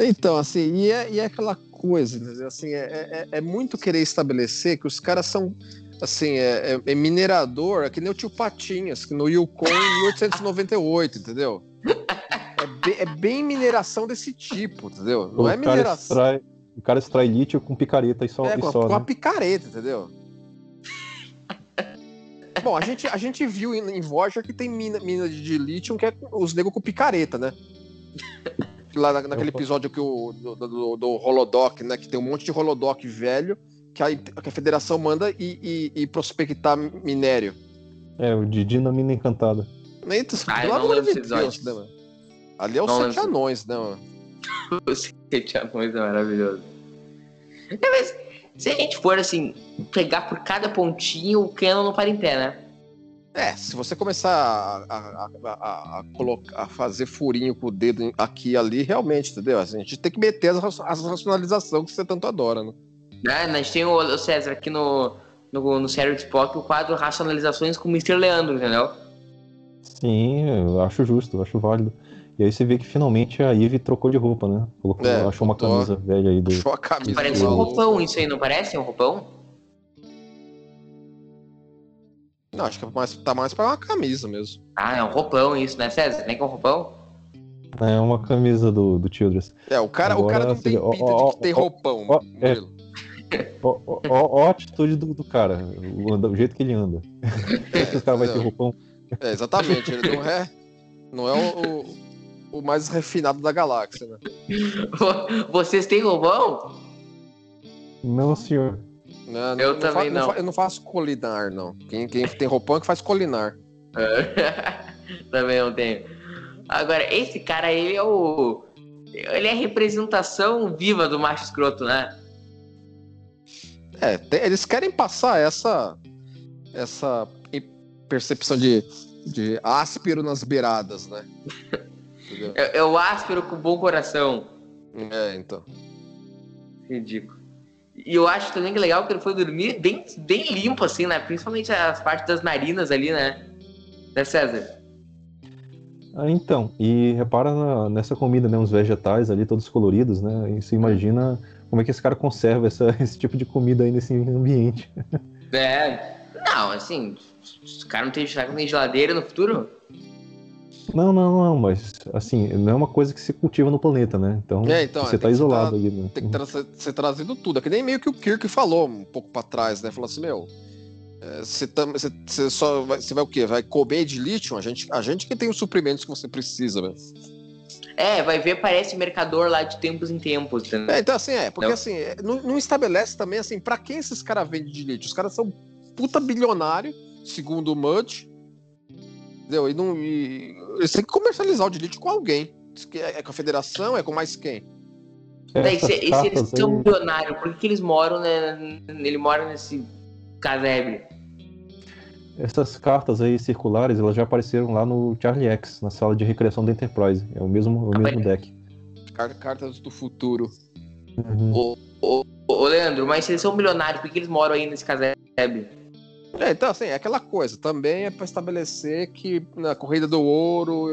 Então, assim, e é, e é aquela coisa, entendeu? Assim, é, é, é muito querer estabelecer que os caras são, assim, é, é- é minerador, é que nem o tio Patinhas, que no Yukon em 1898, entendeu? É, be- é bem mineração desse tipo, entendeu? Não o, é cara mineração. extrai, o cara extrai lítio com picareta e só, É, e com, a, só com a né? picareta, entendeu? Bom, a gente, a gente viu em, em Voyager que tem mina, mina de, de lítio que é os negros com picareta, né? Lá na- naquele episódio que o, do, do, do Holodoc, né? Que tem um monte de Holodoc velho que a, que a federação manda e, e, e prospectar minério. É, o de Dinamina Encantada. Eita, Ah, pelo não amor de Deus, né, mano? Ali é os Não sete lembro. anões, né, mano? O Sete Anões é maravilhoso. É, mas Se a gente for assim, pegar por cada pontinho, o Canon não para em pé, né? É, se você começar a, a, a, a, colocar, a fazer furinho com o dedo aqui e ali, realmente, entendeu? Assim, a gente tem que meter as, as racionalizações que você tanto adora, né? É, a gente tem o, o César aqui no, no, no Sério de Spock, o quadro Racionalizações com o Mr. Leandro, entendeu? Sim, eu acho justo, eu acho válido. E aí você vê que finalmente a Eve trocou de roupa, né? Colocou, É, achou uma camisa velha aí do. Achou a camisa. Parece do um roupão isso aí, não parece um roupão? Não, acho que é mais, tá mais pra uma camisa mesmo. Ah, é um roupão isso, né, César? Nem que é um roupão? É uma camisa do, do Childress. É, o cara, o Agora, cara não tem ó, pinta ó, de que tem ó, roupão, ó, é. Ó, ó, ó- ó a atitude do, do cara, o, o jeito que ele anda. Que esse cara vai ter roupão? É, exatamente. Ele não é, não é o, o, o mais refinado da galáxia, né? Vocês têm roupão? Não, senhor. Né, Eu também fa- não. eu não faço colinar, não. Quem, quem tem roupão é que faz colinar. Também não tenho. Agora, esse cara, ele é o. Ele é a representação viva do macho escroto, né? É, tem- eles querem passar essa essa percepção de, de áspero nas beiradas, né? Entendeu? É, é o áspero com bom coração. É, então. Ridículo. E eu acho também que é legal que ele foi dormir bem, bem limpo, assim, né? Principalmente as partes das narinas ali, né? Né, César? Ah, então, e repara na- nessa comida, né? Uns vegetais ali, todos coloridos, né? E você imagina como é que esse cara conserva essa- esse tipo de comida aí nesse ambiente. É. Não, assim, os caras não tem, não tem geladeira no futuro? Não, não, não, mas assim, não é uma coisa que se cultiva no planeta, né? Então, É, então, você é, tá que isolado tá- ali, né? Tem que tra ser, trazido tudo. É que nem meio que o Kirk falou um pouco pra trás, né? Falou assim, meu. é, Você tam- você- você só vai, você vai o quê? Vai comer de lítio? A gente, a gente que tem os suprimentos que você precisa, velho. É, vai ver, parece mercador lá de tempos em tempos, entendeu? É, então assim, é, porque Não. assim, é, não, não estabelece também assim, pra quem esses caras vendem de lítio? Os caras são puta bilionário, segundo o Mudge. Entendeu? E, não, e eles têm que comercializar o de lítio com alguém. É, é com a federação, é com mais quem? Daí, Essas se, e se eles são milionários, por que, que eles moram, né? Ele mora nesse casebre. Essas cartas aí circulares, elas já apareceram lá no Charlie X, na sala de recreação da Enterprise. É o mesmo, o mesmo deck. Car- Cartas do futuro. Uhum. Ô, ô, ô, Leandro, mas se eles são milionários, por que eles moram aí nesse casebre? É, então assim, é aquela coisa. Também é pra estabelecer que na corrida do ouro,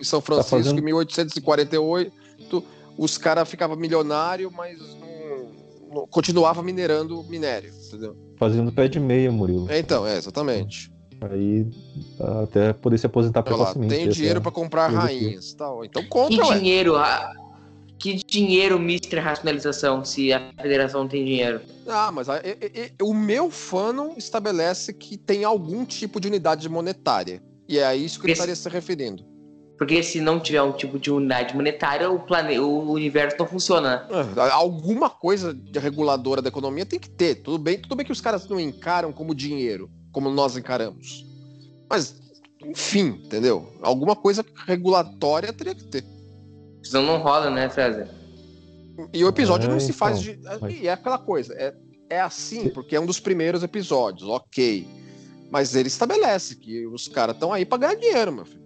em São Francisco, fazendo- em 1848, os caras ficavam milionários, mas não, não- continuava minerando minério, entendeu? Fazendo pé de meia, Murilo. É, Então, é, exatamente. Aí até poder se aposentar precocemente. tem essa dinheiro é- pra comprar rainhas tal. Então Que compra, ué. dinheiro, ah, que dinheiro, Mr. Racionalização, se a federação não tem dinheiro? Ah, mas a- e- e- o meu fandom estabelece que tem algum tipo de unidade monetária. E é a isso que ele estaria se referindo. Porque se não tiver um tipo de unidade monetária, o, plane... o universo não funciona, né? Ah, Alguma coisa de reguladora da economia tem que ter. Tudo bem, tudo bem que os caras não encaram como dinheiro, como nós encaramos. Mas, enfim, entendeu? Alguma coisa regulatória teria que ter. Senão não rola, né, César? E o episódio É, não se faz então, de. mas- E é aquela coisa. É, é assim, porque é um dos primeiros episódios, ok. Mas ele estabelece que os caras estão aí pra ganhar dinheiro, meu filho.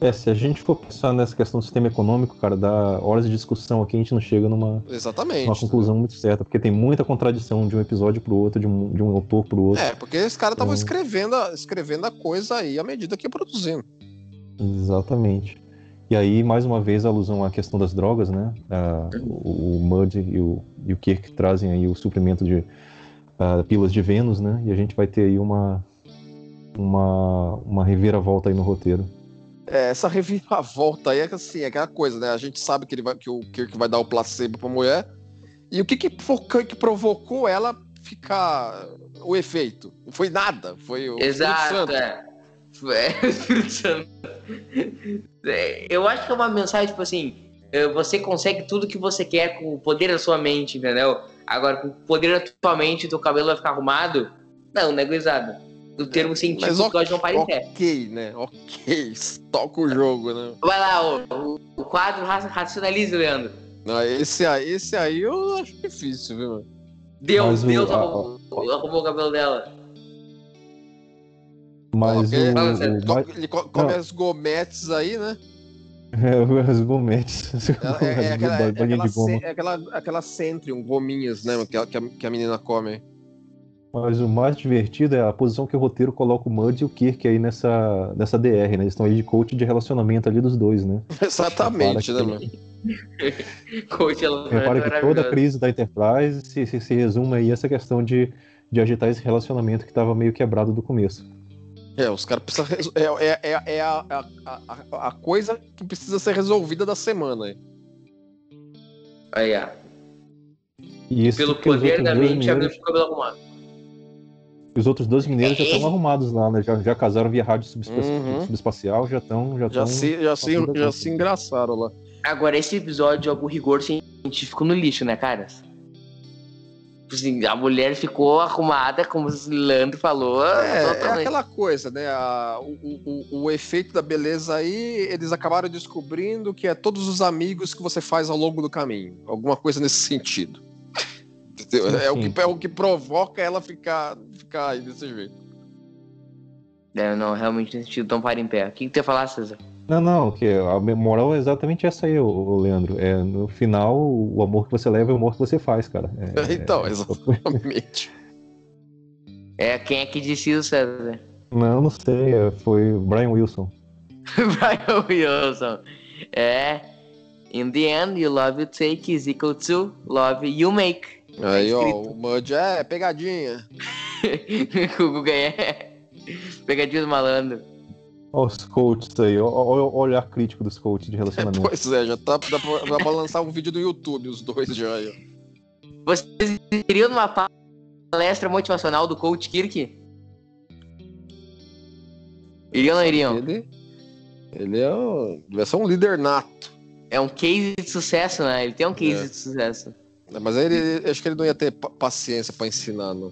É, se a gente for pensar nessa questão do sistema econômico, cara, dá horas de discussão aqui, a gente não chega numa, Exatamente. uma conclusão muito certa, porque tem muita contradição de um episódio pro outro, de um, de um autor pro outro. É, porque os caras estavam Então- escrevendo, a- escrevendo a coisa aí à medida que ia produzindo. Exatamente. E aí, mais uma vez, a alusão à questão das drogas, né? Ah, o, o Mud e o, e o Kirk trazem aí o suprimento de ah, pílulas de Vênus, né? E a gente vai ter aí uma, uma, uma reviravolta aí no roteiro. É, essa reviravolta aí é assim, é aquela coisa, né? A gente sabe que, ele vai, que o Kirk vai dar o placebo pra mulher. E o que que, que provocou ela ficar o efeito? Não foi nada. Foi o Exato, Santo. é. É, Espírito Santo. É, Eu acho que é uma mensagem, tipo assim, é, você consegue tudo que você quer com o poder da sua mente, entendeu? Agora, com o poder da tua mente, teu cabelo vai ficar arrumado? Não, negociado. O termo científico Mas que hoje não pé. ok, né? Ok, toca o jogo, né? Vai lá, o, o- quadro raci- racionalize, Leandro. Não, esse aí, esse aí eu acho difícil, viu? mano? Deus, Mas o- Deus a- arrumou, arrumou o cabelo dela. Mas Ele- o, sério, o Ele co- come Não. as gometes aí, né? é, os gometes. É, é- é aquela, é aquela, de goma. ce- é aquela, aquela Centrium, gominhas, né? Que, a- que, a, que a menina come. Mas o mais divertido é a posição que o roteiro coloca o Mud e o Kirk aí nessa, nessa DR, né? Eles estão aí de coach de relacionamento ali dos dois, né? Exatamente, né, mano? Coach, ela Repara que toda a crise da Enterprise se, se, se resume aí a essa questão de, de agitar esse relacionamento que estava meio quebrado do começo. É, os caras precisam. É, é, é, é a, a, a, a coisa que precisa ser resolvida da semana. aí. E isso Pelo poder da mente, mineiros, o cabelo arrumado. os outros dois mineiros já É, estão esse- arrumados lá, né? Já, já casaram via rádio subespa- Uhum. subespacial, já estão. Já, Já, tão- se, já, se, já se engraçaram lá. Agora, esse episódio joga o rigor científico no lixo, né, caras? Tipo Assim, a mulher ficou arrumada, como o Leandro falou. É, é aquela coisa, né? A- o, o, o- efeito da beleza aí, eles acabaram descobrindo que é todos os amigos que você faz ao longo do caminho. Alguma coisa nesse sentido. Sim, É, o que, é o que provoca ela ficar, ficar aí desse jeito. É, não, realmente nesse sentido, então para em pé. O que, que tu ia falar, César? Não, não, que a moral é exatamente essa aí, ô- Leandro. É, no final, o amor que você leva é o amor que você faz, cara. É- então, é- exatamente. É, quem é que disse isso, César? Não, não sei, é, foi o Brian Wilson. Brian Wilson. É. In the end, you love you take is equal to love you make. Aí, ó, escrito. o Mud é pegadinha. o Guga é. Pegadinha do malandro. Olha os coaches aí, olha o olhar crítico dos coaches de relacionamento. Pois é, já tá, dá, pra, dá pra lançar um vídeo no YouTube, os dois já. aí. Vocês iriam numa palestra motivacional do Coach Kirk? Iriam ou não iriam? Ele, ele é um, deve ser um líder nato. É um case de sucesso, né? Ele tem um case É. de sucesso. né? Mas aí ele, acho que ele não ia ter pa- paciência pra ensinar, não.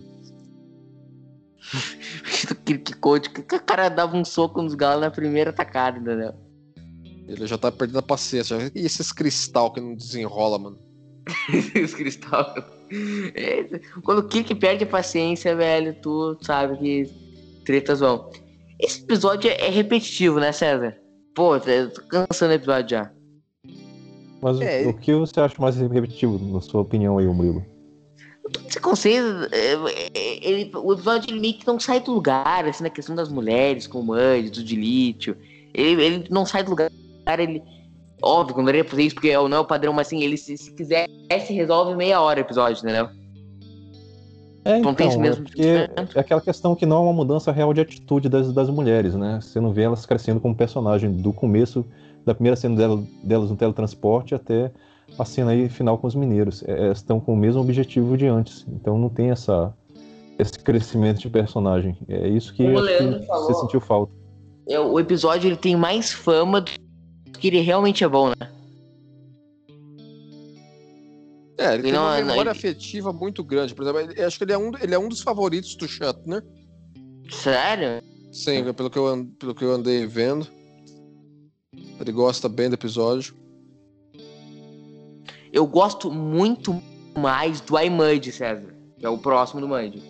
Do Kirk Coach, que o cara dava um soco nos galos na primeira tacada, entendeu? Ele já tá perdendo a paciência. E esses cristal que não desenrola, mano? Os cristal. Quando o Kirk perde a paciência, velho, tu sabe que tretas vão. Esse episódio é repetitivo, né, César? Pô, eu tô cansando do episódio já. Mas o- É, o, que você acha mais repetitivo, na sua opinião aí, Murilo? Você consegue. é, ele- o episódio ele meio que não sai do lugar, assim, na questão das mulheres, com o Mud, do dilítio. Ele, ele não sai do lugar, ele. Óbvio, que não iria fazer isso porque não é o padrão, mas assim, ele se, se quiser, se resolve em meia hora o episódio, entendeu? É, Não tem esse então, mesmo é é aquela questão que não é uma mudança real de atitude das, das mulheres, né? Você não vê elas crescendo como personagem do começo da primeira cena dela- delas no teletransporte até a cena aí final com os mineiros. É, elas estão com o mesmo objetivo de antes. Então não tem essa, esse crescimento de personagem. É isso que, que você sentiu falta. É, o episódio ele tem mais fama do que ele realmente é bom, né? É, ele tem não- uma não, memória ele- afetiva muito grande. Por exemplo, acho que ele é um, ele é um dos favoritos do Shatner. Sério? Sim, pelo que, eu, pelo que eu andei vendo. Ele gosta bem do episódio. Eu gosto muito mais do iMud, César. Que é o próximo do Mud.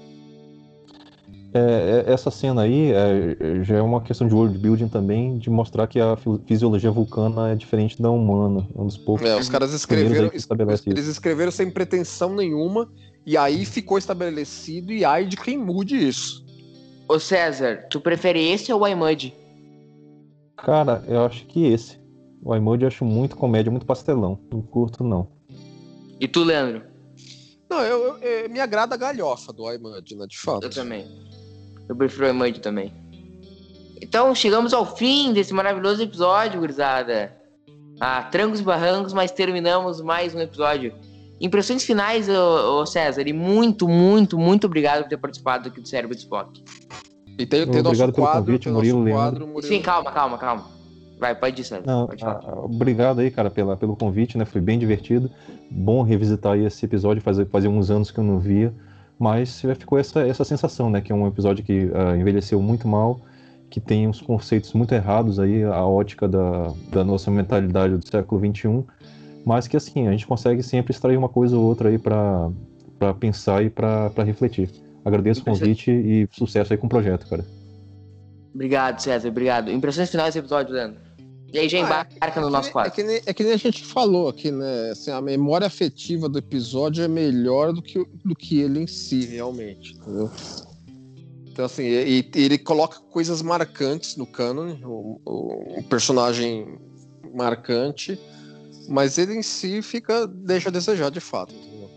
É, é- essa cena aí é, já é uma questão de world building também, de mostrar que a fi- fisiologia vulcana é diferente da humana. É um dos poucos. É, os caras escreveram, eles escreveram sem pretensão nenhuma. E aí ficou estabelecido. E ai de quem mude isso. Ô César, tu prefere esse ou o iMud? Cara, eu acho que esse. O iMode eu acho muito comédia, muito pastelão. Não curto, não. E tu, Leandro? Não, eu, eu- é, me agrada a galhofa do iMud, né? De fato. Eu também. Eu prefiro o iMud também. Então, chegamos ao fim desse maravilhoso episódio, gurizada. Ah, trancos e barrancos, mas terminamos mais um episódio. Impressões finais, ô, ô César, e muito, muito, muito obrigado por ter participado aqui do Cérebro de Spock. E tem, tem Obrigado nosso pelo quadro, convite, tem Murilo, nosso Leandro. quadro, Murilo. Sim, calma, calma, calma. Vai, pode ir, César. Não, pode ah, obrigado aí, cara, pela, pelo convite, né? Foi bem divertido. Bom revisitar aí esse episódio, fazia, fazia uns anos que eu não via. Mas ficou essa, essa sensação, né? Que é um episódio que ah, envelheceu muito mal, que tem uns conceitos muito errados aí, a ótica da, da nossa mentalidade do século XXI. Mas que assim, a gente consegue sempre extrair uma coisa ou outra aí para pensar e para refletir. Agradeço o convite e sucesso aí com o projeto, cara. Obrigado, César, obrigado. Impressões finais desse episódio, Leandro. E aí já ah, embarca é, no nosso quadro. É que, nem, é que nem a gente falou aqui, né? Assim, a memória afetiva do episódio é melhor do que, do que ele em si, realmente, entendeu? Então, assim, e, e ele coloca coisas marcantes no canon, o, personagem marcante, mas ele em si fica, deixa a desejar de fato. Entendeu?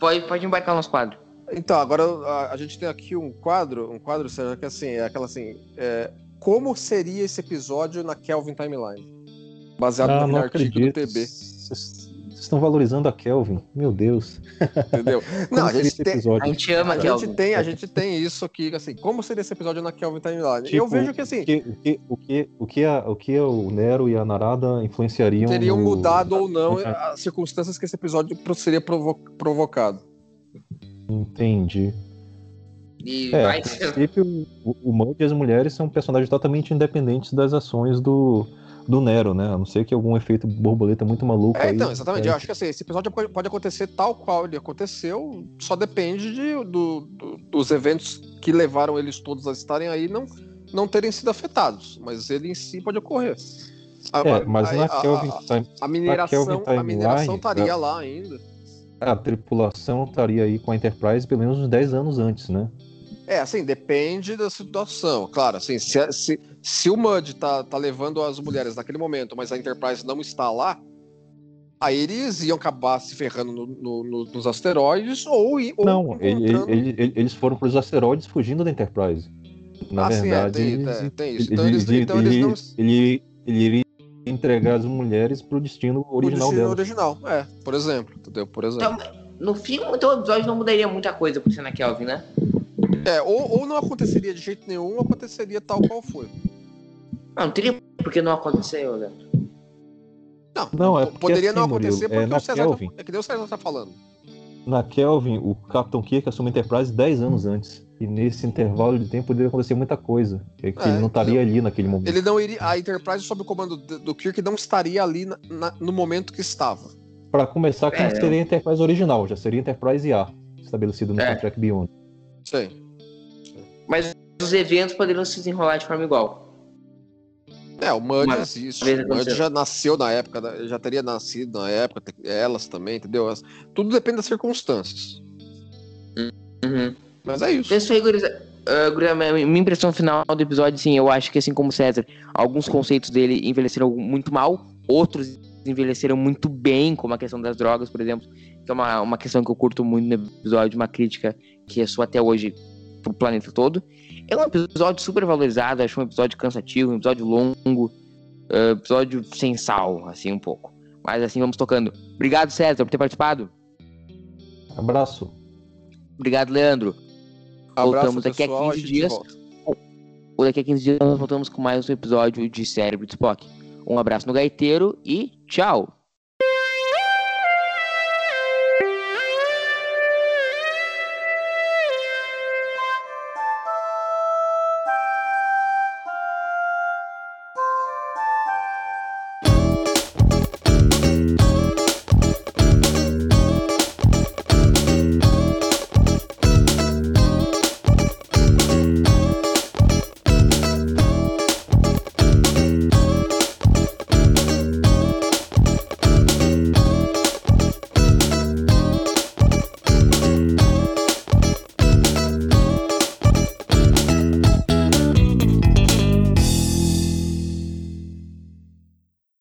Pode, pode embarcar no nosso quadro. Então, agora a, a, gente tem aqui um quadro, um quadro, Sérgio, que assim, é aquela assim. É, como seria esse episódio na Kelvin Timeline? Baseado ah, no artigo do TB. Vocês estão valorizando a Kelvin, meu Deus. Entendeu? Não, a gente, tem, a gente ama a Kelvin. Gente tem, a gente tem isso aqui, assim, como seria esse episódio na Kelvin Timeline? Tipo, eu vejo que assim. O que, o que, o que, o que, a, o que o Nero e a Narada influenciariam. Teriam no... mudado ou não as circunstâncias que esse episódio seria provo provocado. Entendi. E é, vai... princípio, o, o Mud e as mulheres são personagens totalmente independentes das ações do, do Nero, né? A não ser que algum efeito borboleta muito maluco. É, aí, então, exatamente. É. Eu acho que assim, esse episódio pode, acontecer tal qual ele aconteceu, só depende de, do, do, dos eventos que levaram eles todos a estarem aí não, não terem sido afetados. Mas ele em si pode ocorrer. A, é, mas a, na Kelvin, a, a mineração, a mineração estaria é. lá ainda. A tripulação estaria aí com a Enterprise pelo menos uns 10 anos antes, né? É, assim, depende da situação. Claro, assim, se, se, se o Mud tá, tá levando as mulheres naquele momento, mas a Enterprise não está lá, aí eles iam acabar se ferrando no, no, no, nos asteroides ou. ou não, encontrando... ele, ele, eles foram para os asteroides fugindo da Enterprise. Na ah, verdade, sim, é, tem, eles, tem, isso. Então, eles, então ele, eles não... ele, ele iria entregar as mulheres para o destino original dela. original, é, por exemplo, entendeu? Por exemplo. Então, no fim, então, o episódio não mudaria muita coisa por ser na Kelvin, né? É, ou, ou não aconteceria de jeito nenhum, ou aconteceria tal qual foi. Não, não teria porque não aconteceu, né? Não, não é poderia assim, não acontecer Murilo, porque é, o César Kelvin, tá, é que Deus César tá falando. Na Kelvin, o Capitão Kirk assume a Enterprise 10 anos antes. E nesse intervalo de tempo poderia acontecer muita coisa. Que, que é, ele não estaria ali naquele momento. Ele não iria. A Enterprise sob o comando do Kirk não estaria ali na, na, no momento que estava. Para começar, que é, não seria a Enterprise original, já seria Enterprise A, estabelecido no é. Star Trek Beyond. Sim. Mas os eventos poderiam se desenrolar de forma igual. É, o Mud existe. O Mud já nasceu na época, já teria nascido na época, elas também, entendeu? Tudo depende das circunstâncias. Uhum. Mas é isso. Isso aí, Uh, minha impressão final do episódio, sim, eu acho que assim como César, alguns conceitos dele envelheceram muito mal, outros envelheceram muito bem, como a questão das drogas, por exemplo, que é uma, uma questão que eu curto muito no episódio, uma crítica que eu sou até hoje pro planeta todo. É um episódio super valorizado, acho um episódio cansativo, um episódio longo, uh, episódio sem sal, assim, um pouco. Mas assim, vamos tocando. Obrigado, César, por ter participado. Abraço. Obrigado, Leandro. Abraço, voltamos daqui pessoal, a 15 a dias. Ou daqui a 15 dias nós voltamos com mais um episódio de Cérebro de Spock. Um abraço no gaiteiro e tchau!